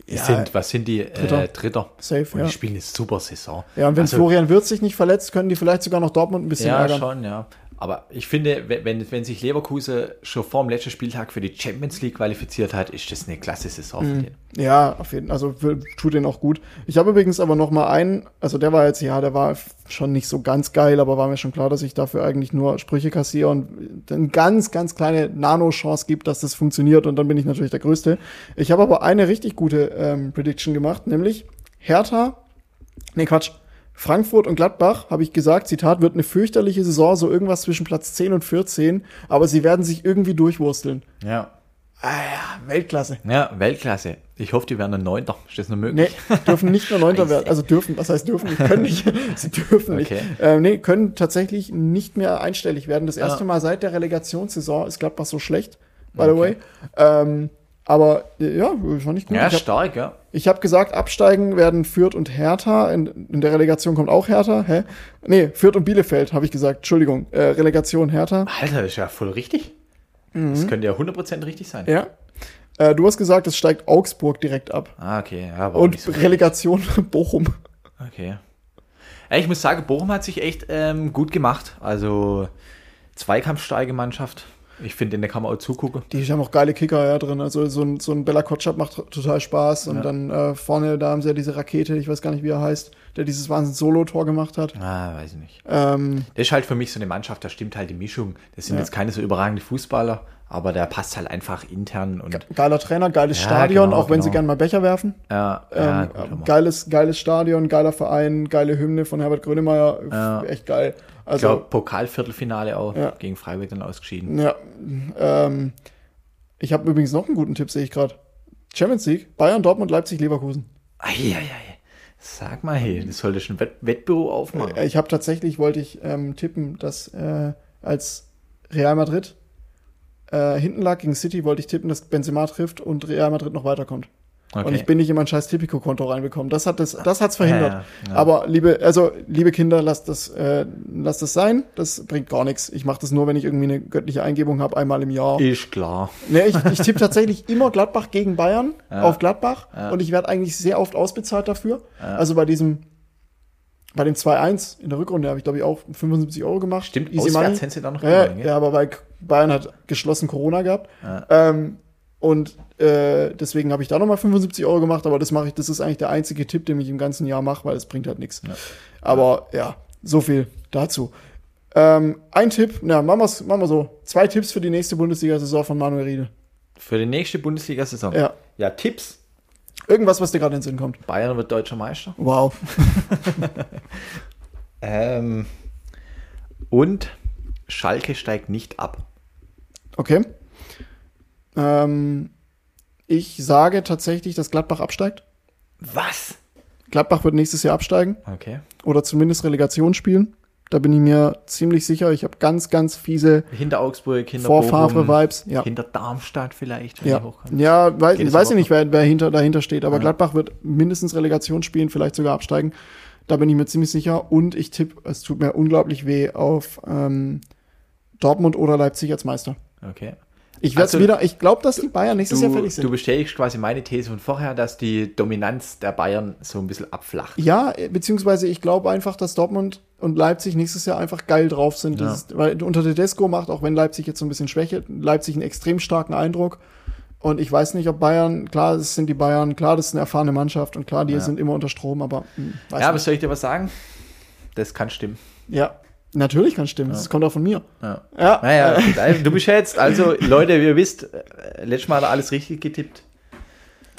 Die Ja, sind, was sind die? Dritter. Äh, Dritter. Safe, und ja. die spielen eine super Saison. Ja, und wenn Also, Florian Wirtz sich nicht verletzt, können die vielleicht sogar noch Dortmund ein bisschen Ja, ärgern. schon, ja. Aber ich finde, wenn- wenn, sich Leverkusen schon vor dem letzten Spieltag für die Champions League qualifiziert hat, ist das eine klasse Saison Mhm. für den. Ja, auf jeden Fall. Also tut den auch gut. Ich habe übrigens aber noch mal einen, also der war jetzt, ja, der war schon nicht so ganz geil, aber war mir schon klar, dass ich dafür eigentlich nur Sprüche kassiere und eine ganz, ganz kleine Nano-Chance gibt, dass das funktioniert und dann bin ich natürlich der Größte. Ich habe aber eine richtig gute ähm, Prediction gemacht, nämlich Hertha, nee, Quatsch, Frankfurt und Gladbach, habe ich gesagt, Zitat, wird eine fürchterliche Saison, so irgendwas zwischen Platz 10 und 14, aber sie werden sich irgendwie durchwursteln. Ja. Ah ja, Weltklasse. Ja, Weltklasse. Ich hoffe, die werden ein Neunter. Ist das nur möglich? Nee, dürfen nicht nur Neunter werden. Also dürfen, was heißt dürfen? Können nicht. Sie dürfen nicht. Okay. Äh, nee, können tatsächlich nicht mehr einstellig werden. Das erste Ah. Mal seit der Relegationssaison ist Gladbach so schlecht, by the way. Ähm, aber äh, ja, fand ich gut. Ja, ich habe stark, ja. ich hab gesagt, absteigen werden Fürth und Hertha. In, in der Relegation kommt auch Hertha. Hä? Nee, Fürth und Bielefeld, habe ich gesagt. Entschuldigung. Äh, Relegation Hertha. Alter, das ist ja voll richtig. Das könnte ja 100% richtig sein. Mhm. Ja. Äh, du hast gesagt, es steigt Augsburg direkt ab. Ah, okay. Ja, nicht Und so Relegation Bochum. Okay. Ja, ich muss sagen, Bochum hat sich echt ähm, gut gemacht. Also zweikampfstarke Mannschaft. Ich finde, in der kann man auch zugucken. Die haben auch geile Kicker ja drin. Also so ein, so ein Bella Kotschap macht total Spaß. Und Ja. dann äh, vorne, da haben sie ja diese Rakete, ich weiß gar nicht, wie er heißt, der dieses Wahnsinns-Solo-Tor gemacht hat. Ah, weiß ich nicht. Ähm, Das ist halt für mich so eine Mannschaft, da stimmt halt die Mischung. Das sind Ja. jetzt keine so überragende Fußballer, aber der passt halt einfach intern und geiler Trainer, geiles Ja, Stadion, genau, auch wenn sie genau. gern mal Becher werfen. ja, Ähm, gut, geiles, geiles Stadion, geiler Verein, geile Hymne von Herbert Grönemeyer. Ja. Echt geil. Ich Also, glaube, Pokalviertelfinale auch Ja. gegen Freiburg dann ausgeschieden. ja, ähm, ich habe übrigens noch einen guten Tipp, sehe ich gerade. Champions League, Bayern, Dortmund, Leipzig, Leverkusen. Eieiei. Sag mal, hey, das sollte schon ein Wett Wettbüro aufmachen. Äh, Ich habe tatsächlich, wollte ich ähm, tippen, dass äh, als Real Madrid äh, hinten lag gegen City, wollte ich tippen, dass Benzema trifft und Real Madrid noch weiterkommt. Okay. Und ich bin nicht in mein scheiß Tipico-Konto reinbekommen. Das hat das, das hat's verhindert. Ja, ja. Aber liebe, also liebe Kinder, lasst das, äh, lasst das sein. Das bringt gar nichts. Ich mache das nur, wenn ich irgendwie eine göttliche Eingebung habe, einmal im Jahr. Ist klar. Nee, ich, ich tippe tatsächlich immer Gladbach gegen Bayern Ja. auf Gladbach und ich werde eigentlich sehr oft ausbezahlt dafür. Also bei diesem Bei dem 2-1 in der Rückrunde habe ich, glaube ich, auch 75 Euro gemacht. Stimmt, Easy auswärts Money. hätten sie da noch Ja, gell? ja, aber weil Bayern hat geschlossen Corona gehabt. Ähm, und äh, deswegen habe ich da nochmal 75 Euro gemacht, aber das mache ich, das ist eigentlich der einzige Tipp, den ich im ganzen Jahr mache, weil es bringt halt nichts. Aber ja, so viel dazu. Ähm, ein Tipp, na, machen wir's, machen wir so. Zwei Tipps für die nächste Bundesliga-Saison von Manuel Riedel. Für die nächste Bundesliga-Saison. Ja. ja, Tipps. Irgendwas, was dir gerade in den Sinn kommt. Bayern wird deutscher Meister. Wow. Ähm, und Schalke steigt nicht ab. Okay. Ähm, ich sage tatsächlich, dass Gladbach absteigt. Was? Gladbach wird nächstes Jahr absteigen Okay. oder zumindest Relegation spielen. Da bin ich mir ziemlich sicher. Ich habe ganz, ganz fiese Hinter Augsburg, hinter vor Bochum, Favre-Vibes. Ja. hinter Darmstadt vielleicht, wenn Ja, ja weiß, weiß ich überhaupt nicht, wer, wer hinter, dahinter steht, aber Ja. Gladbach wird mindestens Relegation spielen, vielleicht sogar absteigen. Da bin ich mir ziemlich sicher. Und ich tippe, es tut mir unglaublich weh auf ähm, Dortmund oder Leipzig als Meister. Okay. Ich werde Also, wieder, ich glaube, dass die Bayern nächstes Jahr Du, fertig sind. du bestätigst quasi meine These von vorher, dass die Dominanz der Bayern so ein bisschen abflacht. Ja, äh, beziehungsweise ich glaube einfach, dass Dortmund und Leipzig nächstes Jahr einfach geil drauf sind. Ja. ist, weil unter Tedesco macht, auch wenn Leipzig jetzt so ein bisschen schwächelt, Leipzig einen extrem starken Eindruck. Und ich weiß nicht, ob Bayern, klar, das sind die Bayern, klar, das ist eine erfahrene Mannschaft und klar, die Ja. sind immer unter Strom, aber hm, weiß Ja, aber nicht. soll ich dir was sagen? Das kann stimmen. Ja, natürlich kann stimmen. Das kommt auch von mir. Ja. Ja, Naja, du bist ja jetzt, also Leute, wie ihr wisst, äh, letztes Mal hat er alles richtig getippt.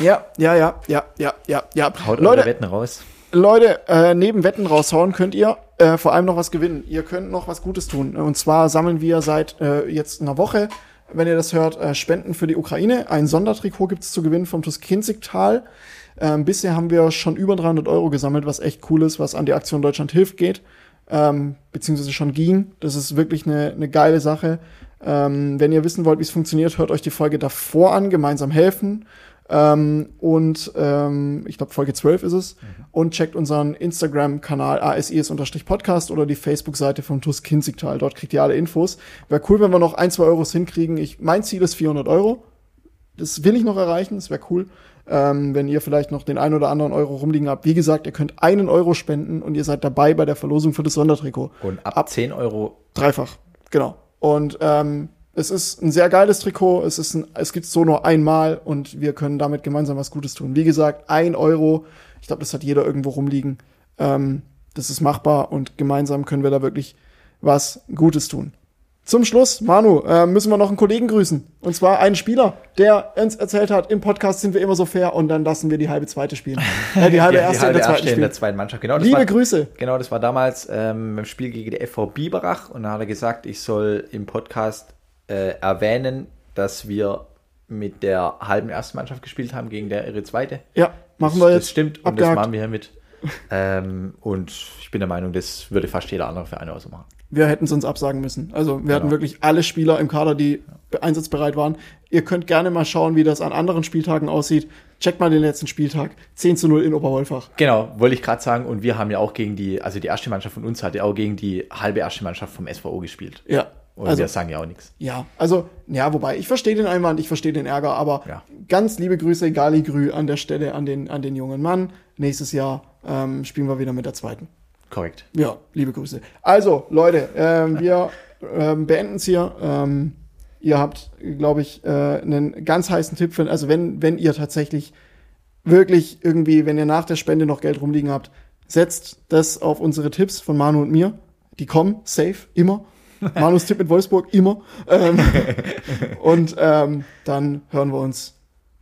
ja, ja, ja, ja, ja, ja, ja. Haut Leute, Wetten raus. Leute, äh, neben Wetten raushauen könnt ihr äh, vor allem noch was gewinnen. Ihr könnt noch was Gutes tun. Und zwar sammeln wir seit äh, jetzt einer Woche, wenn ihr das hört, äh, Spenden für die Ukraine. Ein Sondertrikot gibt's zu gewinnen vom Tuskinzigtal. Ähm, bisher haben wir schon über 300 Euro gesammelt, was echt cool ist, was an die Aktion Deutschland hilft geht. Ähm, beziehungsweise schon ging. Das ist wirklich eine, eine geile Sache. Ähm, wenn ihr wissen wollt, wie es funktioniert, hört euch die Folge davor an, gemeinsam helfen. Ähm, und ähm, ich glaube, Folge 12 ist es. Und checkt unseren Instagram-Kanal ASIS-Podcast oder die Facebook-Seite vom TUS Kinzigtal. Dort kriegt ihr alle Infos. Wäre cool, wenn wir noch ein, zwei Euros hinkriegen. Ich, mein Ziel ist 400 Euro. Das will ich noch erreichen. Das wäre cool. Ähm, wenn ihr vielleicht noch den ein oder anderen Euro rumliegen habt. Wie gesagt, ihr könnt einen Euro spenden und ihr seid dabei bei der Verlosung für das Sondertrikot. Und ab, 10 Euro Dreifach, genau. Und ähm, es ist ein sehr geiles Trikot. Es ist ein, es gibt so nur einmal und wir können damit gemeinsam was Gutes tun. Wie gesagt, ein Euro. Ich glaube, das hat jeder irgendwo rumliegen. Ähm, das ist machbar und gemeinsam können wir da wirklich was Gutes tun. Zum Schluss, Manu, äh, müssen wir noch einen Kollegen grüßen. Und zwar einen Spieler, der uns erzählt hat, im Podcast sind wir immer so fair und dann lassen wir die halbe zweite spielen. Äh, die halbe Ja, erste in der zweiten in der zweiten Mannschaft. Genau, das Liebe war, Grüße. Genau, das war damals ähm, beim Spiel gegen die FV Biberach und da hat er gesagt, ich soll im Podcast äh, erwähnen, dass wir mit der halben ersten Mannschaft gespielt haben gegen der ihre zweite. Ja, machen das, wir jetzt. Das stimmt und Abgehakt. das machen wir hiermit. ähm, und ich bin der Meinung, das würde fast jeder andere Verein auch so machen. Wir hätten es uns absagen müssen. Also wir hatten Genau. wirklich alle Spieler im Kader, die einsatzbereit waren. Ihr könnt gerne mal schauen, wie das an anderen Spieltagen aussieht. Checkt mal den letzten Spieltag. 10 zu 0 in Oberwolfach. Genau, wollte ich gerade sagen. Und wir haben ja auch gegen die, also die erste Mannschaft von uns hat ja auch gegen die halbe erste Mannschaft vom SVO gespielt. Ja. Und Also, wir sagen ja auch nichts. ja, also, ja, wobei, ich verstehe den Einwand, ich verstehe den Ärger, aber Ja. ganz liebe Grüße, Gali Grü an der Stelle an den, an den jungen Mann. Nächstes Jahr ähm, spielen wir wieder mit der zweiten. Korrekt. Ja, liebe Grüße. Also, Leute, ähm, wir ähm, beenden es hier. Ähm, ihr habt, glaube ich, äh, einen ganz heißen Tipp für, also wenn, wenn ihr tatsächlich wirklich irgendwie, wenn ihr nach der Spende noch Geld rumliegen habt, setzt das auf unsere Tipps von Manu und mir. Die kommen, safe, immer. Manus Tipp mit Wolfsburg, immer. Ähm, und ähm, dann hören wir uns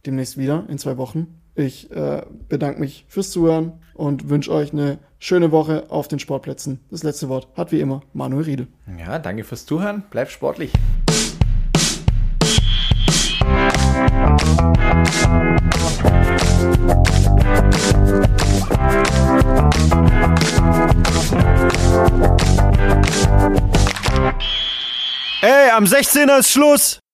demnächst wieder in zwei Wochen. Ich äh, bedanke mich fürs Zuhören und wünsche euch eine schöne Woche auf den Sportplätzen. Das letzte Wort hat wie immer Manuel Riedel. Ja, danke fürs Zuhören. Bleibt sportlich. Ey, am 16er ist Schluss.